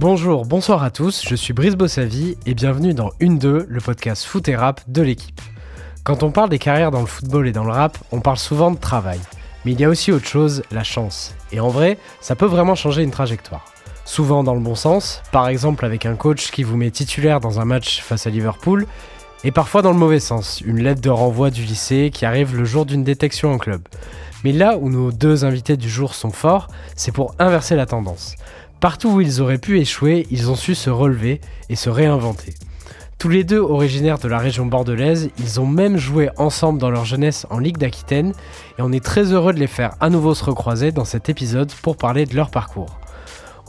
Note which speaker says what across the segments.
Speaker 1: Bonjour, bonsoir à tous, je suis Brice Bossavi et bienvenue dans Une 2, le podcast foot et rap de l'équipe. Quand on parle des carrières dans le football et dans le rap, on parle souvent de travail. Mais il y a aussi autre chose, la chance. Et en vrai, ça peut vraiment changer une trajectoire. Souvent dans le bon sens, par exemple avec un coach qui vous met titulaire dans un match face à Liverpool, et parfois dans le mauvais sens, une lettre de renvoi du lycée qui arrive le jour d'une détection en club. Mais là où nos deux invités du jour sont forts, c'est pour inverser la tendance. Partout où ils auraient pu échouer, ils ont su se relever et se réinventer. Tous les deux originaires de la région bordelaise, ils ont même joué ensemble dans leur jeunesse en Ligue d'Aquitaine et on est très heureux de les faire à nouveau se recroiser dans cet épisode pour parler de leur parcours.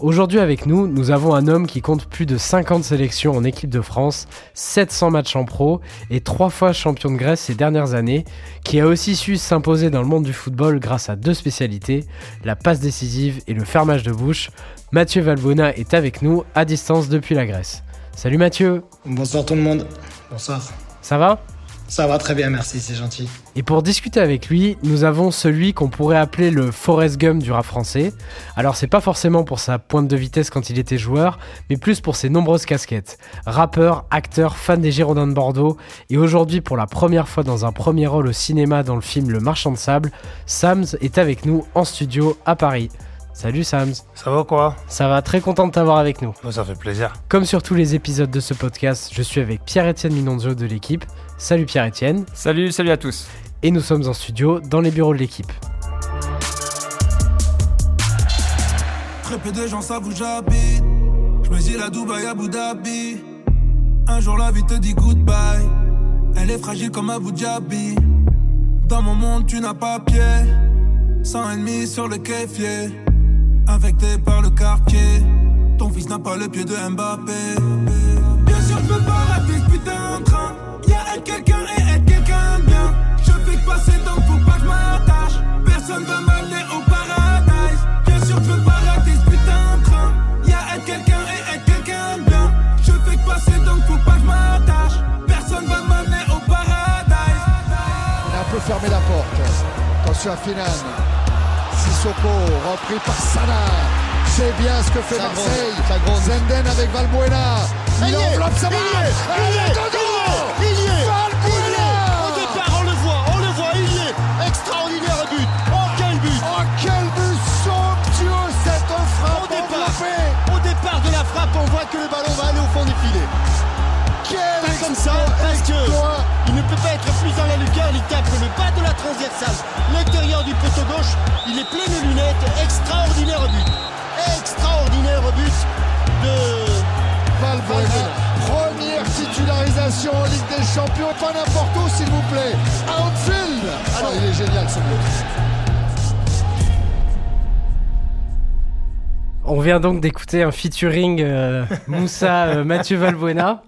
Speaker 1: Aujourd'hui avec nous, nous avons un homme qui compte plus de 50 sélections en équipe de France, 700 matchs en pro et 3 fois champion de Grèce ces dernières années, qui a aussi su s'imposer dans le monde du football grâce à deux spécialités, la passe décisive et le fermage de bouche. Mathieu Valbona est avec nous à distance depuis la Grèce. Salut Mathieu
Speaker 2: Bonsoir tout le monde. Bonsoir.
Speaker 1: Ça va?
Speaker 2: Ça va très bien, merci, c'est gentil.
Speaker 1: Et pour discuter avec lui, nous avons celui qu'on pourrait appeler le Forrest Gump du rap français. Alors c'est pas forcément pour sa pointe de vitesse quand il était joueur, mais plus pour ses nombreuses casquettes. Rappeur, acteur, fan des Girondins de Bordeaux, et aujourd'hui pour la première fois dans un premier rôle au cinéma dans le film Le Marchand de Sable, Sams est avec nous en studio à Paris. Salut Sams.
Speaker 3: Ça va quoi?
Speaker 1: Ça va, très content de t'avoir avec nous.
Speaker 3: Ça fait plaisir.
Speaker 1: Comme sur tous les épisodes de ce podcast, je suis avec Pierre-Étienne Minonzo de l'équipe. Salut Pierre-Étienne.
Speaker 4: Salut, salut à tous.
Speaker 1: Et nous sommes en studio dans les bureaux de l'équipe.
Speaker 5: Très peu de gens savent où j'habite. Je me dis la Dubaï Abu Dhabi. Un jour la vie te dit goodbye. Elle est fragile comme Abu Dhabi. Dans mon monde, tu n'as pas pied. Sans ennemi sur le kéfier. Infecté par le quartier. Ton fils n'a pas le pied de Mbappé. Bien sûr, je peux pas rater ce putain de train. Y'a être quelqu'un et être quelqu'un de bien. Je fais que passer donc faut pas que je m'attache. Personne va m'amener au paradise. Bien sûr, je peux pas rater ce putain de train. Y'a être quelqu'un et être quelqu'un de bien. Je fais que passer donc faut pas que je m'attache. Personne va m'amener au paradise.
Speaker 6: Il a un peu fermé la porte. Attention à Finan. Sissoko, repris par Sana. C'est bien ce que fait Marseille. Zenden avec Valbuena. Il enveloppe sa main. Elle est
Speaker 7: Il y est
Speaker 6: Valbuena
Speaker 7: Au départ, on le voit, on le voit, il y est Extraordinaire but Oh, quel but
Speaker 6: Oh, quel but somptueux cette frappe
Speaker 7: Au départ. Au départ de la frappe, on voit que le ballon va aller au fond des filets.
Speaker 6: Quel
Speaker 7: Pas comme ça, parce que il ne peut pas être plus dans la lucarne, il tape le bas de la transversale, l'intérieur du poteau gauche,
Speaker 6: Pas n'importe où, s'il vous plaît. À Anfield. Ah non, il est génial ce but.
Speaker 1: On vient donc d'écouter un featuring euh, Moussa euh, Mathieu Valbuena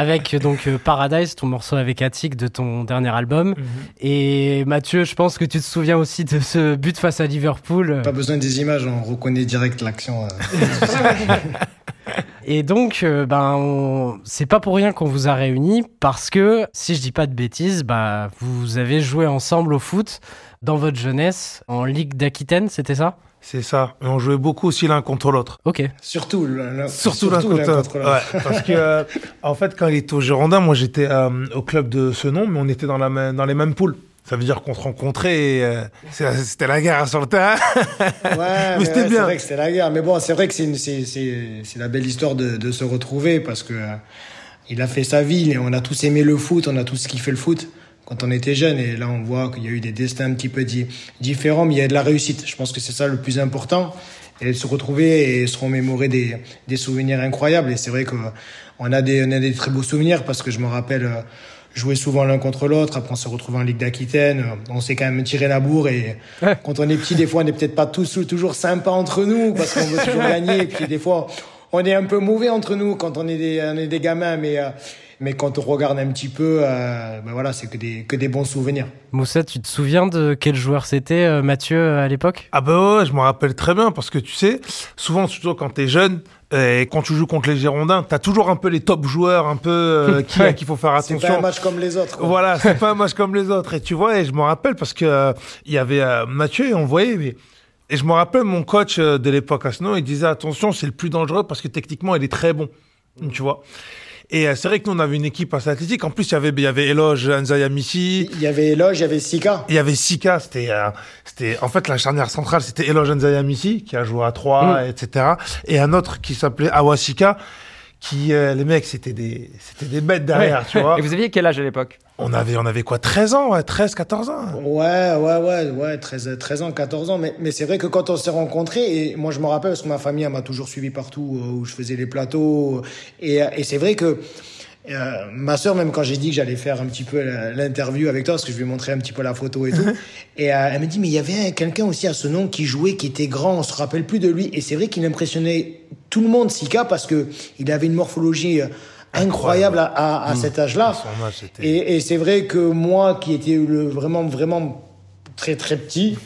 Speaker 1: avec donc euh, Paradise, ton morceau avec Attic de ton dernier album. Et Mathieu, je pense que tu te souviens aussi de ce but face à Liverpool.
Speaker 2: Pas besoin des images, on reconnaît direct l'action. euh.
Speaker 1: Et donc, euh, ben, on- c'est pas pour rien qu'on vous a réunis parce que, si je dis pas de bêtises, bah, vous avez joué ensemble au foot dans votre jeunesse en Ligue d'Aquitaine, c'était ça?
Speaker 3: C'est ça. Et on jouait beaucoup aussi l'un contre l'autre.
Speaker 1: Ok.
Speaker 2: Surtout l'un l'un-
Speaker 3: Surtout l'un contre l'autre. Ouais, parce que, euh, en fait, quand il était au Girondin, moi j'étais euh, au club de ce nom, mais on était dans, la même- dans les mêmes poules. Ça veut dire qu'on se rencontrait et euh, c'est- c'était la guerre sur le terrain.
Speaker 2: Ouais, mais
Speaker 3: c'était
Speaker 2: ouais,
Speaker 3: bien.
Speaker 2: C'est vrai que c'était la guerre. Mais bon, c'est vrai que c'est la belle histoire de, de se retrouver parce que euh, il a fait sa vie. et On a tous aimé le foot, on a tous kiffé le foot quand on était jeune. Et là, on voit qu'il y a eu des destins un petit peu di- différents, mais il y a de la réussite. Je pense que c'est ça le plus important. Et se retrouver et se remémorer des, des souvenirs incroyables. Et c'est vrai qu'on a des, on a des très beaux souvenirs parce que je me rappelle euh, jouer souvent l'un contre l'autre. Après, on se retrouve en Ligue d'Aquitaine. Euh, On s'est quand même tiré la bourre. Et
Speaker 1: Ouais.
Speaker 2: quand on est petit, des fois, on n'est peut-être pas tous toujours sympas entre nous parce qu'on veut toujours gagner. Et puis, des fois, on est un peu mauvais entre nous quand on est des, on est des gamins. Mais, euh, mais quand on regarde un petit peu, euh, ben voilà, c'est que des, que des bons souvenirs.
Speaker 1: Moussa, tu te souviens de quel joueur c'était, euh, Mathieu, à l'époque?
Speaker 3: Ah bah ouais, je me rappelle très bien parce que tu sais, souvent surtout quand t'es jeune et quand tu joues contre les Girondins, t'as toujours un peu les top joueurs, un peu euh, qui à qui faut faire
Speaker 2: C'est
Speaker 3: attention.
Speaker 2: pas un match comme les autres. quoi.
Speaker 3: Voilà, c'est pas un match comme les autres. Et tu vois, et je me rappelle parce que euh, il y avait euh, Mathieu et on voyait, mais Et je me rappelle mon coach euh, de l'époque à Snow, il disait attention, c'est le plus dangereux parce que techniquement, il est très bon. Tu vois. Et euh, c'est vrai que nous, on avait une équipe assez athlétique. En plus, il y avait, il y avait Eloge, Anzaya Missi.
Speaker 2: Il y avait Eloge, il y avait Sika.
Speaker 3: Il y avait Sika. C'était, euh, c'était, en fait, la charnière centrale, c'était Eloge Anzaya Missi, qui a joué à 3, etc. Et un autre qui s'appelait Awasika, qui, euh, les mecs, c'était des, c'était des bêtes derrière, tu vois.
Speaker 4: Et vous aviez quel âge à l'époque?
Speaker 3: On avait, on avait quoi, 13 ans, ouais, 13, 14 ans.
Speaker 2: Ouais, ouais, ouais, ouais, 13, 13 ans, 14 ans. Mais, mais c'est vrai que quand on s'est rencontrés, et moi je me rappelle parce que ma famille m'a toujours suivi partout euh, où je faisais les plateaux. Et, et c'est vrai que euh, ma sœur, même quand j'ai dit que j'allais faire un petit peu l'interview avec toi, parce que je lui ai montré un petit peu la photo et tout, et euh, elle me dit, mais il y avait quelqu'un aussi à ce nom qui jouait, qui était grand, on se rappelle plus de lui. Et c'est vrai qu'il impressionnait tout le monde, Sika, parce que il avait une morphologie incroyable à, à, à mmh. cet âge-là. Et, et c'est vrai que moi, qui étais le, vraiment, vraiment très très petit.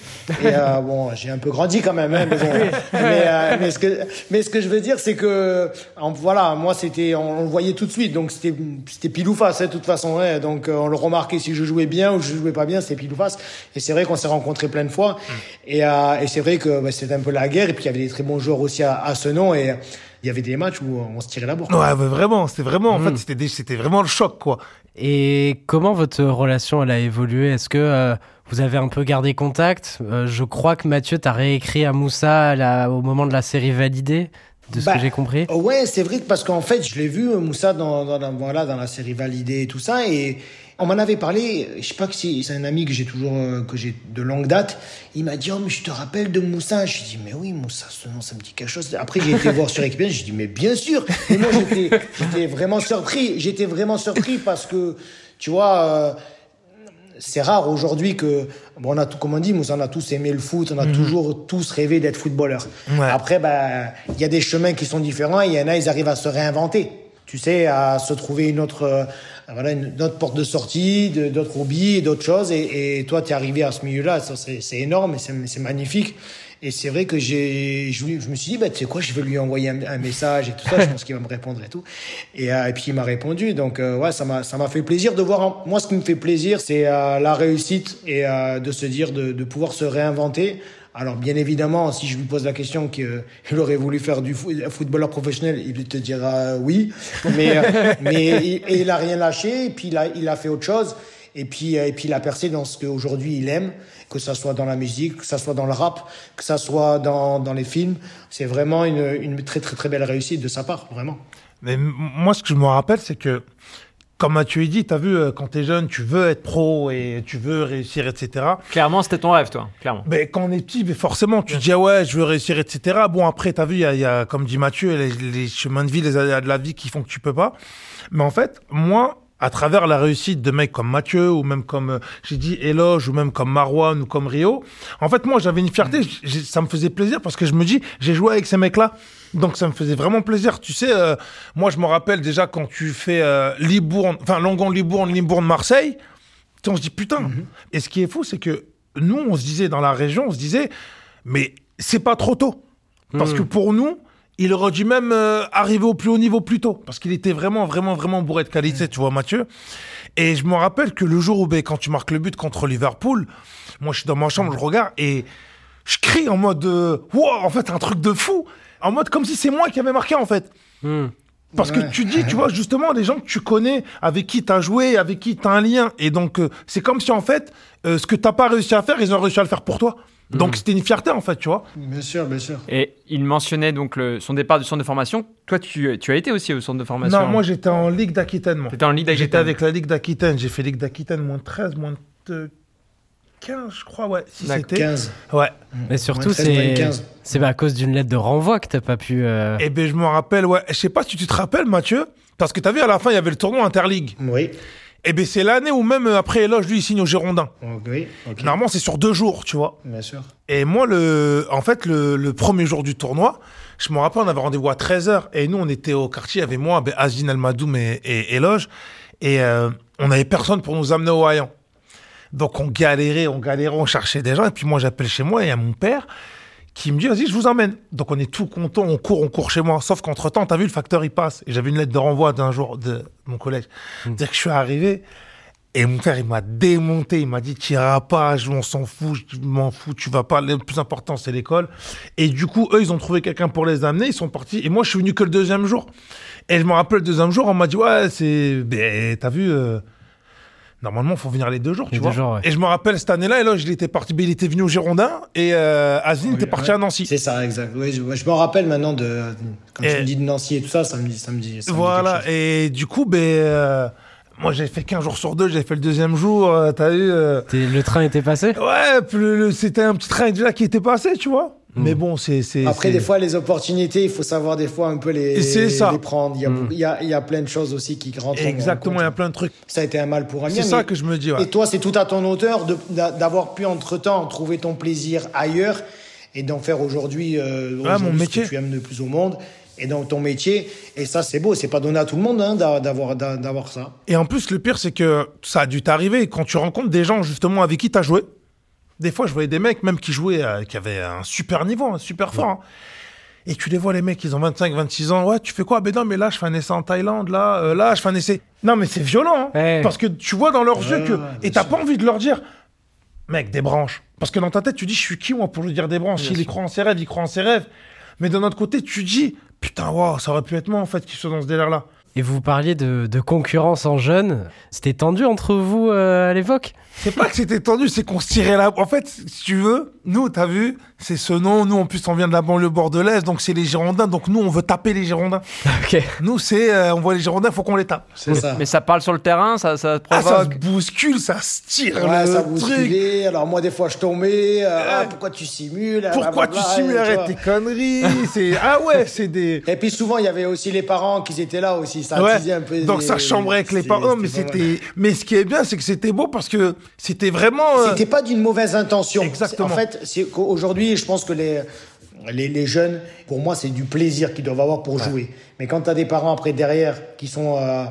Speaker 2: Et euh, bon, j'ai un peu grandi quand même. Hein, mais, euh, mais, ce que, mais ce que je veux dire, c'est que voilà, moi c'était, on, le voyait tout de suite, donc c'était c'était pile ou face, hein, de toute façon. Hein, donc euh, on le remarquait si je jouais bien ou je jouais pas bien, c'était pile ou face. Et c'est vrai qu'on s'est rencontrés plein de fois. Mm. Et, euh, et c'est vrai que bah, c'était un peu la guerre. Et puis il y avait des très bons joueurs aussi à, à ce nom. Et il y avait des matchs où on se tirait la bourre.
Speaker 3: Ouais, vraiment, c'était vraiment, en fait, c'était c'était vraiment le choc, quoi.
Speaker 1: Et comment votre relation elle a évolué? Est-ce que vous avez un peu gardé contact? Euh, je crois que Mathieu t'a réécrit à Moussa là, au moment de la série validée, de ce que bah, j'ai compris.
Speaker 2: Ouais, c'est vrai parce qu'en fait, je l'ai vu euh, Moussa dans, dans, voilà, dans la série validée et tout ça, et on m'en avait parlé. Je sais pas que c'est un ami que j'ai toujours euh, que j'ai de longue date. Il m'a dit oh mais je te rappelle de Moussa. Je lui dit mais oui Moussa, ce nom ça me dit quelque chose. Après j'ai été voir sur Wikipédia, j'ai dit mais bien sûr. Et moi j'étais vraiment surpris. J'étais vraiment surpris parce que tu vois c'est rare aujourd'hui que, bon, on a tout, comme on dit, on a tous aimé le foot, on a mhm. toujours tous rêvé d'être footballeur. Après, bah, il y a des chemins qui sont différents et il y en a, ils arrivent à se réinventer. Tu sais, à se trouver une autre, euh, voilà, une, autre porte de sortie, d'autres hobbies d'autres choses. Et, et toi, tu es arrivé à ce milieu-là, ça, c'est énorme et c'est magnifique. Et c'est vrai que j'ai, je, me suis dit, bah, tu sais quoi, je vais lui envoyer un, message et tout ça, je pense qu'il va me répondre et tout. Et, euh, et puis il m'a répondu. Donc, euh, ouais, ça m'a, ça m'a fait plaisir de voir. Moi, ce qui me fait plaisir, c'est euh, la réussite et de se dire de, de pouvoir se réinventer. Alors, bien évidemment, si je lui pose la question qu'il aurait voulu faire du footballeur professionnel, il te dira oui. Mais, il, a rien lâché et puis il a, il a fait autre chose. Et puis, et puis il a percé dans ce qu'aujourd'hui il aime que ça soit dans la musique, que ça soit dans le rap, que ça soit dans, dans les films. C'est vraiment une, une, très très très belle réussite de sa part, vraiment.
Speaker 3: Mais moi, ce que je me rappelle, c'est que comme Mathieu dit, tu as vu, euh, quand tu es jeune, tu veux être pro et tu veux réussir, etc.
Speaker 4: Clairement, c'était ton rêve, toi, clairement.
Speaker 3: Mais quand on est petit, mais forcément, tu te dis, ah ouais, je veux réussir, etc. Bon, après, tu as vu, il y, y, a, comme dit Mathieu, les, les, chemins de vie, les aléas de la vie qui font que tu peux pas. Mais en fait, moi, à travers la réussite de mecs comme Mathieu ou même comme euh, j'ai dit Eloge ou même comme Marwan ou comme Rio. En fait, moi, j'avais une fierté, ça me faisait plaisir parce que je me dis, j'ai joué avec ces mecs-là. Donc ça me faisait vraiment plaisir. Tu sais, euh, moi je me rappelle déjà quand tu fais euh, Libourne, enfin Longon Libourne, Libourne Marseille, on se dit putain. Mhm. Et ce qui est fou, c'est que nous, on se disait dans la région, on se disait, mais c'est pas trop tôt. Parce mhm. que pour nous, il aurait dû même euh, arriver au plus haut niveau plus tôt, parce qu'il était vraiment, vraiment, vraiment bourré de qualité, tu vois, Mathieu. Et je me rappelle que le jour où, ben, quand tu marques le but contre Liverpool, moi, je suis dans ma chambre, je regarde et je crie en mode, euh, wow, en fait, un truc de fou, en mode comme si c'est moi qui avais marqué, en fait. Hmm. Parce que tu dis, tu vois, justement, des gens que tu connais, avec qui tu as joué, avec qui tu as un lien. Et donc, euh, c'est comme si, en fait, ce que tu pas réussi à faire, ils ont réussi à le faire pour toi. Donc hmm. c'était une fierté en fait, tu vois.
Speaker 2: Bien sûr, bien sûr.
Speaker 4: Et il mentionnait donc le, son départ du centre de formation. Toi, tu, tu, as été aussi au centre de formation
Speaker 3: Non, moi j'étais en Ligue d'Aquitaine.
Speaker 4: J'étais en Ligue d'Aquitaine
Speaker 3: J'étais avec la Ligue d'Aquitaine. J'ai fait Ligue d'Aquitaine moins de 13, moins de 15, je crois, ouais. Si c'était.
Speaker 2: 15.
Speaker 3: Ouais.
Speaker 1: Mais surtout, c'est c'est à cause d'une lettre de renvoi que t'as pas pu. Euh...
Speaker 3: Eh ben, je me rappelle, ouais. Je sais pas si tu te rappelles, Mathieu, parce que t'as vu à la fin, il y avait le tournoi Interligue.
Speaker 2: Oui.
Speaker 3: Eh bien, c'est l'année où même euh, après Eloge, lui, il signe au Girondin.
Speaker 2: Oui,
Speaker 3: Normalement, c'est sur deux jours, tu vois.
Speaker 2: Bien sûr.
Speaker 3: Et moi, le, en fait, le, premier jour du tournoi, je me rappelle, on avait rendez-vous à 13h. Et nous, on était au quartier, il y avait moi, ben, Azine Almadoum et, et Eloge. Et euh, on n'avait personne pour nous amener au Hayan. Donc, on galérait, on galérait, on cherchait des gens. Et puis, moi, j'appelle chez moi et il y a mon père qui me dit, vas-y, je vous emmène. Donc on est tout content, on court, on court chez moi. Sauf qu'entre temps, t'as vu, le facteur, il passe. Et j'avais une lettre de renvoi d'un jour de mon collège. Mmh. Dire que je suis arrivé, Et mon frère, il m'a démonté. Il m'a dit, tu iras pas, je- on s'en fout, je m'en fous, tu vas pas. Le plus important, c'est l'école. Et du coup, eux, ils ont trouvé quelqu'un pour les amener. Ils sont partis. Et moi, je suis venu que le deuxième jour. Et je me rappelle, le deuxième jour, on m'a dit, ouais, c'est. Ben, t'as vu. euh, Normalement, il faut venir les deux jours,
Speaker 1: Les
Speaker 3: tu
Speaker 1: deux
Speaker 3: vois.
Speaker 1: jours, ouais.
Speaker 3: Et je me rappelle cette année-là, et là, il était parti, il était venu au Girondin, et euh, Azine était parti à Nancy.
Speaker 2: C'est ça, exact. Oui, je, je me rappelle maintenant de. Quand
Speaker 3: Et-
Speaker 2: tu me dis de Nancy et tout ça, ça me dit. Ça me dit ça me dit
Speaker 3: Voilà, et du coup, ben, euh, moi j'ai fait 15 jours sur deux, j'ai fait le deuxième jour, euh, t'as vu. euh,
Speaker 1: Le train était passé?
Speaker 3: Ouais, c'était un petit train déjà qui était passé, tu vois.
Speaker 1: Hmm.
Speaker 3: Mais bon, c'est.
Speaker 2: Après, des fois, les opportunités, il faut savoir des fois un peu les,
Speaker 3: ça.
Speaker 2: prendre. Il y, a,
Speaker 1: Mm.
Speaker 2: il, y a, il y a plein de choses aussi qui rentrent en
Speaker 3: Exactement, il y a plein de trucs.
Speaker 2: Ça a été un mal pour un
Speaker 3: C'est ça que je me dis, ouais.
Speaker 2: Et toi, c'est tout à ton hauteur d'avoir pu entre-temps trouver ton plaisir ailleurs et d'en faire aujourd'hui euh,
Speaker 3: mon
Speaker 2: aujourd'hui ce
Speaker 3: métier.
Speaker 2: que tu aimes le plus au monde et dans ton métier. Et ça, c'est beau. C'est pas donné à tout le monde hein, d'a- d'avoir d'a- d'avoir ça.
Speaker 3: Et en plus, le pire, c'est que ça a dû t'arriver quand tu rencontres des gens justement avec qui t'as joué. Des fois, je voyais des mecs même qui jouaient, euh, qui avaient un super niveau, un super fort. hein. Et tu les vois, les mecs, ils ont 25, 26 ans. Ouais, tu fais quoi? Ben non, mais là, je fais un essai en Thaïlande. Là, euh, là, je fais un essai. Non, mais c'est violent. hein. Parce que tu vois dans leurs
Speaker 2: Ouais,
Speaker 3: yeux que.
Speaker 2: ouais,
Speaker 3: Et t'as pas envie de leur dire, mec, des branches. Parce que dans ta tête, tu dis, je suis qui, moi, pour lui dire des branches? S'il y croit en ses rêves, il croit en ses rêves. Mais d'un autre côté, tu dis, putain, waouh, ça aurait pu être moi, en fait, qui soit dans ce délire-là.
Speaker 1: Et vous parliez de, concurrence en jeunes. C'était tendu entre vous euh, à l'époque?
Speaker 3: C'est pas que c'était tendu, c'est qu'on se tirait la. En fait, si tu veux, nous, t'as vu, c'est ce nom. Nous, en plus, on vient de la banlieue bordelaise, donc c'est les Girondins. Donc nous, on veut taper les Girondins.
Speaker 1: Ok.
Speaker 3: Nous, c'est, euh, on voit les Girondins, faut qu'on les tape.
Speaker 2: C'est ça.
Speaker 4: Mais ça parle sur le terrain, ça, ça
Speaker 3: Ah, ça se
Speaker 4: provoque.
Speaker 3: bouscule, ça se tire
Speaker 2: Ouais,
Speaker 3: le
Speaker 2: ça
Speaker 3: truc.
Speaker 2: Alors moi, des fois, je tombais. euh, ah, pourquoi tu simules
Speaker 3: Pourquoi tu simules Arrête tes conneries. c'est ah ouais, c'est des.
Speaker 2: Et puis souvent, il y avait aussi les parents qui étaient là aussi. Ça
Speaker 3: Ouais.
Speaker 2: un peu.
Speaker 3: Donc ça chambrait avec les parents, mais c'était. Mais ce qui est bien, c'est que c'était beau parce que c'était vraiment. euh,
Speaker 2: C'était pas d'une mauvaise intention.
Speaker 3: Exactement.
Speaker 2: En fait, c'est je pense que les, les, les jeunes, pour moi, c'est du plaisir qu'ils doivent avoir pour jouer. Mais quand tu as des parents après derrière qui sont euh,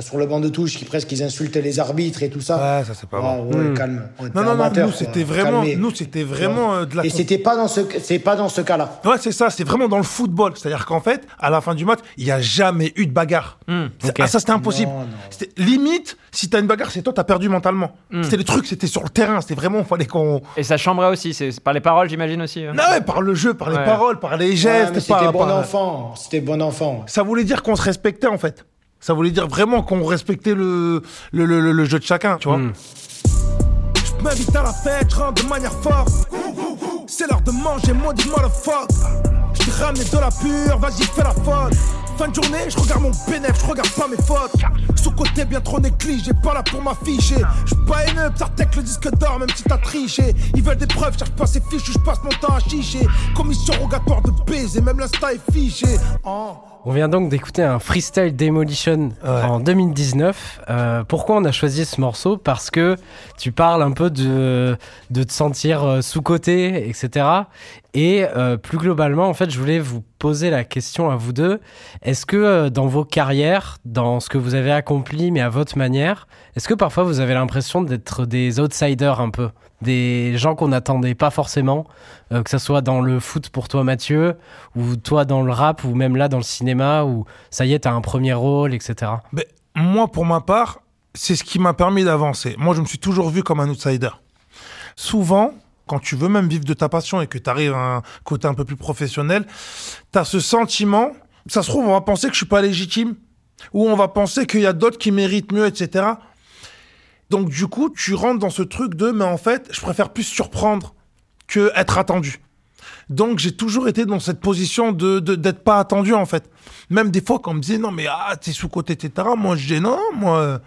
Speaker 2: sur le banc de touche, qui presque ils insultent les arbitres et tout ça.
Speaker 3: Ouais, ça c'est pas bon.
Speaker 2: ouais, calme. Ouais, t'es
Speaker 3: Non, non, non,
Speaker 2: amateur,
Speaker 3: nous c'était vraiment, nous c'était vraiment euh, de la.
Speaker 2: Et c'était pas dans ce, c'est pas dans ce cas-là.
Speaker 3: Ouais, c'est ça, c'est vraiment dans le football. C'est-à-dire qu'en fait, à la fin du match, il n'y a jamais eu de bagarre. C'est-
Speaker 1: ok.
Speaker 3: ah, ça, c'était impossible.
Speaker 2: Non, non.
Speaker 3: Limite, si t'as une bagarre, c'est toi, t'as perdu mentalement. C'était le truc, c'était sur le terrain. C'était vraiment, il fallait qu'on.
Speaker 4: Et ça chambrait aussi, c'est par les paroles, j'imagine aussi. hein.
Speaker 3: Non, ouais, par le jeu, par les
Speaker 4: Ouais.
Speaker 3: paroles, par les gestes.
Speaker 2: mais c'était bon
Speaker 3: par-
Speaker 2: enfant. C'était bon enfant.
Speaker 3: Ça voulait dire qu'on se respectait, en fait. Ça voulait dire vraiment qu'on respectait le, le, le, le- le jeu de chacun, tu vois. Je m'invite à la fête, je rentre de manière forte. C'est l'heure de manger, maudit motherfuck. Je t'ai ramené de la pure, vas-y, fais la folle. Fin de journée, je regarde mon bénéf, je regarde pas mes fautes. Sous-côté bien trop négligé, pas là pour m'afficher. Je suis pas haineux, Psartec le disque d'or, même si t'as triché. Ils veulent des preuves, cherche pas ces fiches, je passe mon temps à chicher. Commission rogatoire de baiser, même l'insta est fiché. Oh.
Speaker 1: On vient donc d'écouter un freestyle Demolition en 2019. Euh, pourquoi on a choisi ce morceau? Parce que tu parles un peu de, de te sentir euh, sous-côté, etc. Et euh, plus globalement, en fait, je voulais vous poser la question à vous deux. Est-ce que euh, dans vos carrières, dans ce que vous avez accompli, mais à votre manière, est-ce que parfois vous avez l'impression d'être des outsiders un peu? Des gens qu'on n'attendait pas forcément, euh, que ça soit dans le foot pour toi Mathieu, ou toi dans le rap, ou même là dans le cinéma, où ça y est, t'as un premier rôle, etc.
Speaker 3: Ben, moi, pour ma part, c'est ce qui m'a permis d'avancer. Moi, je me suis toujours vu comme un outsider. Souvent, quand tu veux même vivre de ta passion et que tu arrives à un côté un peu plus professionnel, tu as ce sentiment, ça se trouve, on va penser que je suis pas légitime, ou on va penser qu'il y a d'autres qui méritent mieux, etc. Donc, du coup, tu rentres dans ce truc de, mais en fait, je préfère plus surprendre que être attendu. Donc j'ai toujours été dans cette position de d'être pas attendu en fait. Même des fois quand on me disait non mais ah t'es sous côté etc. Moi je dis non moi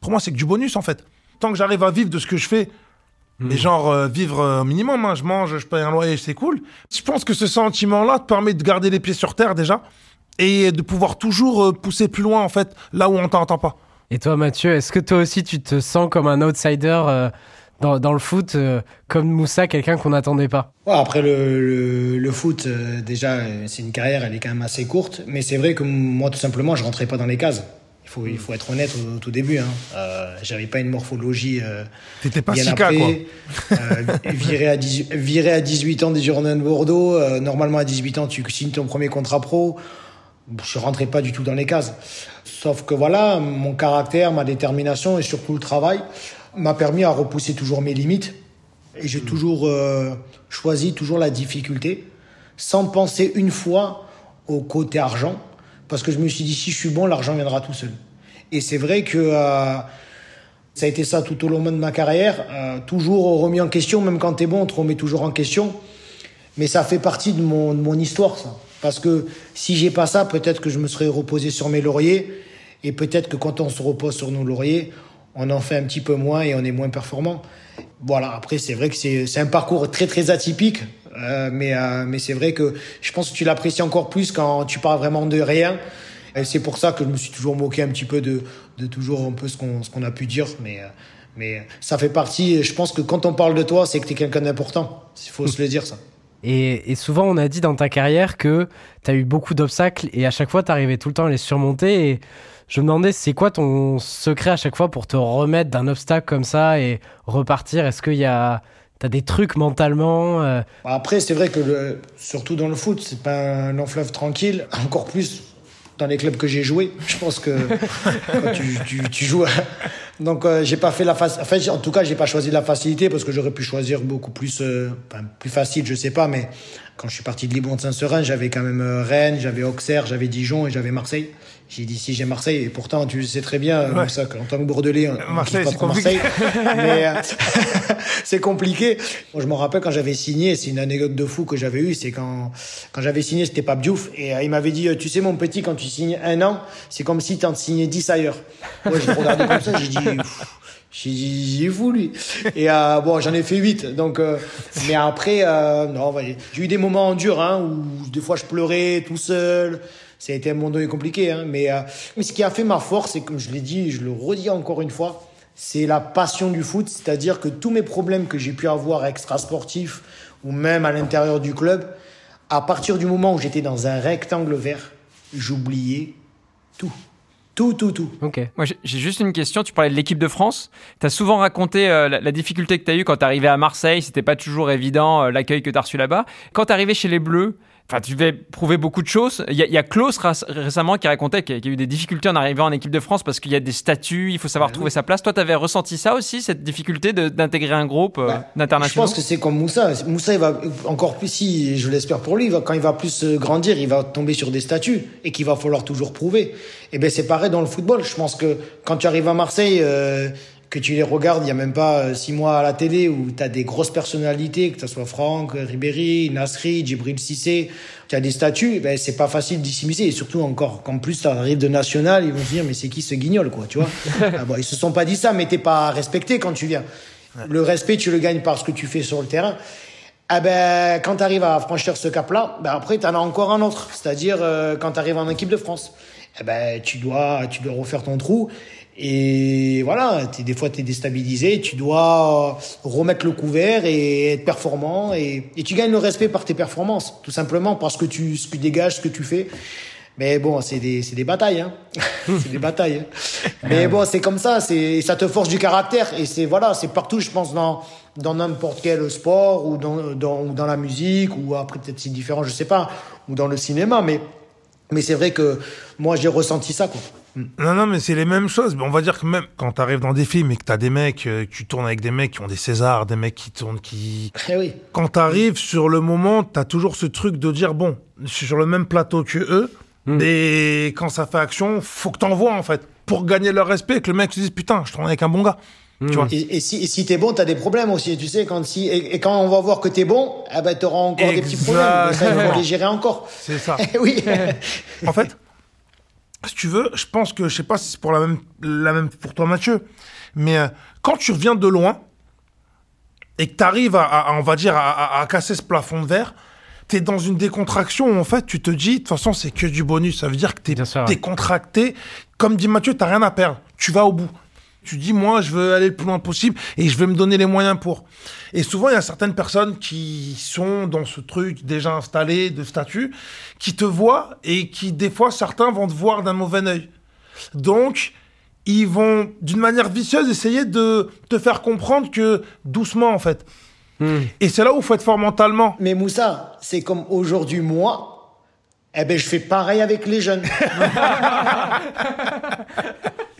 Speaker 3: pour moi c'est que du bonus en fait. Tant que j'arrive à vivre de ce que je fais, mais genre euh, vivre euh, au minimum, hein, je mange, je paye un loyer, c'est cool. Je pense que ce sentiment-là te permet de garder les pieds sur terre déjà et de pouvoir toujours euh, pousser plus loin en fait là où on t'entend pas.
Speaker 1: Et toi Mathieu, est-ce que toi aussi tu te sens comme un outsider euh, dans, dans le foot, euh, comme Moussa, quelqu'un qu'on n'attendait pas?
Speaker 2: Ouais, après le, le, le foot, euh, déjà, euh, c'est une carrière, elle est quand même assez courte. Mais c'est vrai que moi, tout simplement, je rentrais pas dans les cases. Il faut, il faut être honnête au, au tout début. Hein. Euh, J'avais pas une morphologie. Euh,
Speaker 3: T'étais pas
Speaker 2: bien
Speaker 3: si cas quoi.
Speaker 2: Euh, viré, à 18, viré à 18 ans des Girondins de Bordeaux. euh, normalement, à 18 ans, tu signes ton premier contrat pro. je rentrais pas du tout dans les cases. Sauf que voilà, mon caractère, ma détermination et surtout le travail m'a permis à repousser toujours mes limites. Et j'ai toujours euh, choisi toujours la difficulté, sans penser une fois au côté argent, parce que je me suis dit si je suis bon, l'argent viendra tout seul. Et c'est vrai que euh, ça a été ça tout au long de ma carrière, euh, toujours remis en question, même quand tu es bon, on te remet toujours en question. Mais ça fait partie de mon, de mon histoire, ça. Parce que si j'ai pas ça, peut-être que je me serais reposé sur mes lauriers. Et peut-être que quand on se repose sur nos lauriers, on en fait un petit peu moins et on est moins performant. Voilà, après, c'est vrai que c'est un parcours très, très atypique. Euh, mais euh, mais c'est vrai que je pense que tu l'apprécies encore plus quand tu parles vraiment de rien. Et c'est pour ça que je me suis toujours moqué un petit peu de, de toujours un peu ce qu'on ce qu'on a pu dire. Mais, euh, mais ça fait partie, je pense que quand on parle de toi, c'est que tu es quelqu'un d'important. Il faut se le dire, ça.
Speaker 1: Et, et, souvent, on a dit dans ta carrière que tu as eu beaucoup d'obstacles et à chaque fois, tu arrivais tout le temps à les surmonter. Et je me demandais, c'est quoi ton secret à chaque fois pour te remettre d'un obstacle comme ça et repartir? Est-ce qu'il y a. T'as des trucs mentalement euh?
Speaker 2: Après, c'est vrai que surtout dans le foot, c'est pas un long tranquille. Encore plus dans les clubs que j'ai joué. Je pense que tu, joues. Donc, euh, j'ai pas fait la face. Enfin, en tout cas, j'ai pas choisi la facilité parce que j'aurais pu choisir beaucoup plus, euh, plus facile, je sais pas. Mais quand je suis parti de Liban de Saint-Seurin, j'avais quand même euh, Rennes, j'avais Auxerre, j'avais Dijon et j'avais Marseille. J'ai dit si j'ai Marseille, et pourtant tu sais très bien, ouais. ça, en tant que Bordelais, on
Speaker 3: Marseille,
Speaker 2: Marseille, mais euh, c'est compliqué. Moi, je me rappelle quand j'avais signé, c'est une anecdote de fou que j'avais eue, c'est quand quand j'avais signé, c'était Pape Diouf, et euh, il m'avait dit, tu sais mon petit, quand tu signes un an, c'est comme si tu en signais 10 ailleurs. Moi, j'ai regardé comme ça, j'ai dit. J'ai j'ai fou lui. Et euh, bon, j'en ai fait 8 donc euh, mais après euh, non, j'ai eu des moments durs hein où des fois je pleurais tout seul. Ça a été un moment donné compliqué hein, mais euh, mais ce qui a fait ma force c'est comme je l'ai dit, je le redis encore une fois, c'est la passion du foot, c'est-à-dire que tous mes problèmes que j'ai pu avoir extra sportifs ou même à l'intérieur du club, à partir du moment où j'étais dans un rectangle vert, j'oubliais tout. Tout, tout, tout.
Speaker 4: Ok. Moi, j'ai juste une question. Tu parlais de l'équipe de France. Tu as souvent raconté euh, la, difficulté que tu as eue quand tu arrivé à Marseille. C'était pas toujours évident euh, l'accueil que tu as reçu là-bas. Quand tu arrivé chez les Bleus, Enfin, tu devais prouver beaucoup de choses. Il y a, il y a Klaus récemment qui racontait qu'il y a eu des difficultés en arrivant en équipe de France parce qu'il y a des statuts, il faut savoir trouver oui. sa place. Toi, tu avais ressenti ça aussi, cette difficulté d'intégrer un groupe euh, bah, d'internationaux
Speaker 2: Je pense que c'est comme Moussa. Moussa, il va encore plus, si je l'espère pour lui, il va, quand il va plus grandir, il va tomber sur des statuts et qu'il va falloir toujours prouver. Et ben c'est pareil dans le football. Je pense que quand tu arrives à Marseille, euh, que tu les regardes il y a même pas six mois à la télé où tu as des grosses personnalités, que ce soit Franck, Ribéry, Nasri, Djibril Cissé, tu as des statuts, ben c'est pas facile d'y s'immiscer et surtout encore qu'en plus tu arrives de national, ils vont se dire mais c'est qui ce guignol quoi, tu vois? Ah bon, ils se sont pas dit ça mais t'es pas respecté quand tu viens. Ouais. Le respect tu le gagnes par ce que tu fais sur le terrain. Ah ben, quand tu arrives à franchir ce cap-là, ben après, tu en as encore un autre. C'est-à-dire, euh, quand tu arrives en équipe de France, eh ben, tu dois, tu dois refaire ton trou. Et voilà, es, des fois tu es déstabilisé, tu dois remettre le couvert et être performant. Et, et, tu gagnes le respect par tes performances, tout simplement parce que tu, ce que tu dégages, ce que tu fais. Mais bon, c'est des, des batailles, hein. c'est des batailles. Hein. Mais bon, c'est comme ça, c'est, ça te force du caractère. Et c'est, voilà, c'est partout, je pense, dans, dans n'importe quel sport ou dans, dans, ou dans la musique ou après peut-être c'est différent, je sais pas, ou dans le cinéma. Mais, mais c'est vrai que moi, j'ai ressenti ça, quoi.
Speaker 3: Non, non, mais c'est les mêmes choses. On va dire que même quand tu arrives dans des films et que tu as des mecs, euh, tu tournes avec des mecs qui ont des Césars, des mecs qui tournent, qui.
Speaker 2: Eh oui.
Speaker 3: Quand tu arrives sur le moment, tu as toujours ce truc de dire bon, je suis sur le même plateau que eux, mm. mais quand ça fait action, faut que t'envoies en fait. Pour gagner leur respect, que le mec se dise putain, je tourne avec un bon gars.
Speaker 2: Mmh. Tu vois et, et, si, et si t'es bon, t'as des problèmes aussi. Tu sais, quand si et, et, quand on va voir que t'es bon, eh ben t'auras encore
Speaker 3: Exactement.
Speaker 2: des petits problèmes. Et ça, il faut les gérer encore.
Speaker 3: C'est ça.
Speaker 2: oui.
Speaker 3: en fait, si tu veux, je pense que je sais pas si c'est pour la même, la même pour toi, Mathieu, mais euh, quand tu reviens de loin et que tu arrives à, à, on va dire, à, à, à casser ce plafond de verre, tu es dans une décontraction où en fait tu te dis, de toute façon, c'est que du bonus. Ça veut dire que tu es décontracté. Comme dit Mathieu, tu rien à perdre. Tu vas au bout. Tu dis, moi, je veux aller le plus loin possible et je vais me donner les moyens pour. Et souvent, il y a certaines personnes qui sont dans ce truc déjà installé de statut, qui te voient et qui, des fois, certains vont te voir d'un mauvais œil. Donc, ils vont, d'une manière vicieuse, essayer de te faire comprendre que doucement, en fait. Mmh. Et c'est là où il faut être fort mentalement.
Speaker 2: Mais Moussa, c'est comme aujourd'hui, moi, Eh ben, je fais pareil avec les jeunes.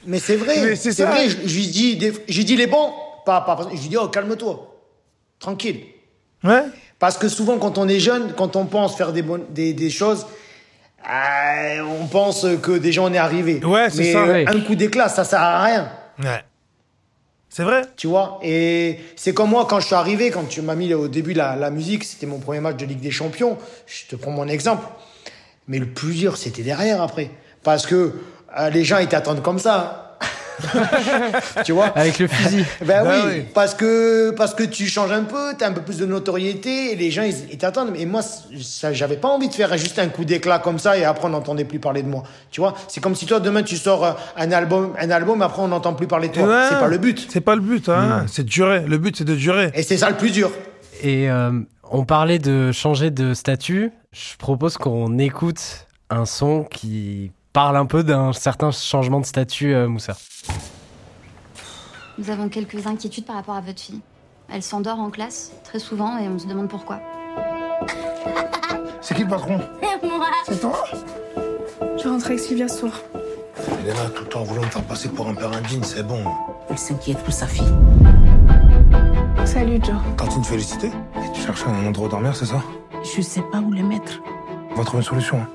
Speaker 2: mais c'est vrai,
Speaker 3: Mais c'est
Speaker 2: c'est
Speaker 3: ça.
Speaker 2: vrai. Je, je lui dis, des- je lui dis les bons, pas, pas, je lui dis, oh, calme-toi, tranquille.
Speaker 3: Ouais.
Speaker 2: Parce que souvent, quand on est jeune, quand on pense faire des, bonnes, des, des choses, euh, on pense que déjà on est arrivé.
Speaker 3: Ouais, c'est
Speaker 2: Mais
Speaker 3: ça.
Speaker 2: euh,
Speaker 1: Ouais.
Speaker 2: un coup d'éclat, ça sert à rien.
Speaker 3: Ouais. C'est vrai.
Speaker 2: Tu vois Et c'est comme moi, quand je suis arrivé, quand tu m'as mis au début la, la musique, c'était mon premier match de Ligue des Champions. Je te prends mon exemple. Mais le plus dur, c'était derrière après. Parce que euh, les gens, ils t'attendent comme ça. hein. tu vois
Speaker 1: Avec le fusil.
Speaker 2: Ben
Speaker 3: Bah
Speaker 2: oui,
Speaker 3: oui.
Speaker 2: parce que parce que tu changes un peu, t'as un peu plus de notoriété et les gens ils ils t'attendent. Et moi, ça, j'avais pas envie de faire juste un coup d'éclat comme ça et après on n'entendait plus parler de moi. Tu vois, c'est comme si toi demain tu sors euh, un album, un album après on n'entend plus parler de toi.
Speaker 3: Ouais.
Speaker 2: C'est pas le but.
Speaker 3: C'est pas le but, hein. C'est de durer. Le but, c'est de durer.
Speaker 2: Et c'est ça le plus dur.
Speaker 1: Et euh, on parlait de changer de statut. Je propose qu'on écoute un son qui parle un peu d'un certain changement de statut, euh, Moussa.
Speaker 8: Nous avons quelques inquiétudes par rapport à votre fille. Elle s'endort en classe, très souvent, et on se demande pourquoi.
Speaker 6: C'est qui le patron
Speaker 8: Moi
Speaker 6: C'est toi
Speaker 9: Je rentre avec Sylvia ce soir.
Speaker 6: Il est là tout le temps voulant me faire passer pour un père indigne, c'est bon.
Speaker 10: Elle s'inquiète pour sa fille.
Speaker 9: Salut Joe.
Speaker 6: Tantine félicité tu cherches un endroit où dormir, c'est ça
Speaker 10: Je sais pas où le mettre.
Speaker 6: On va trouver une solution. hein.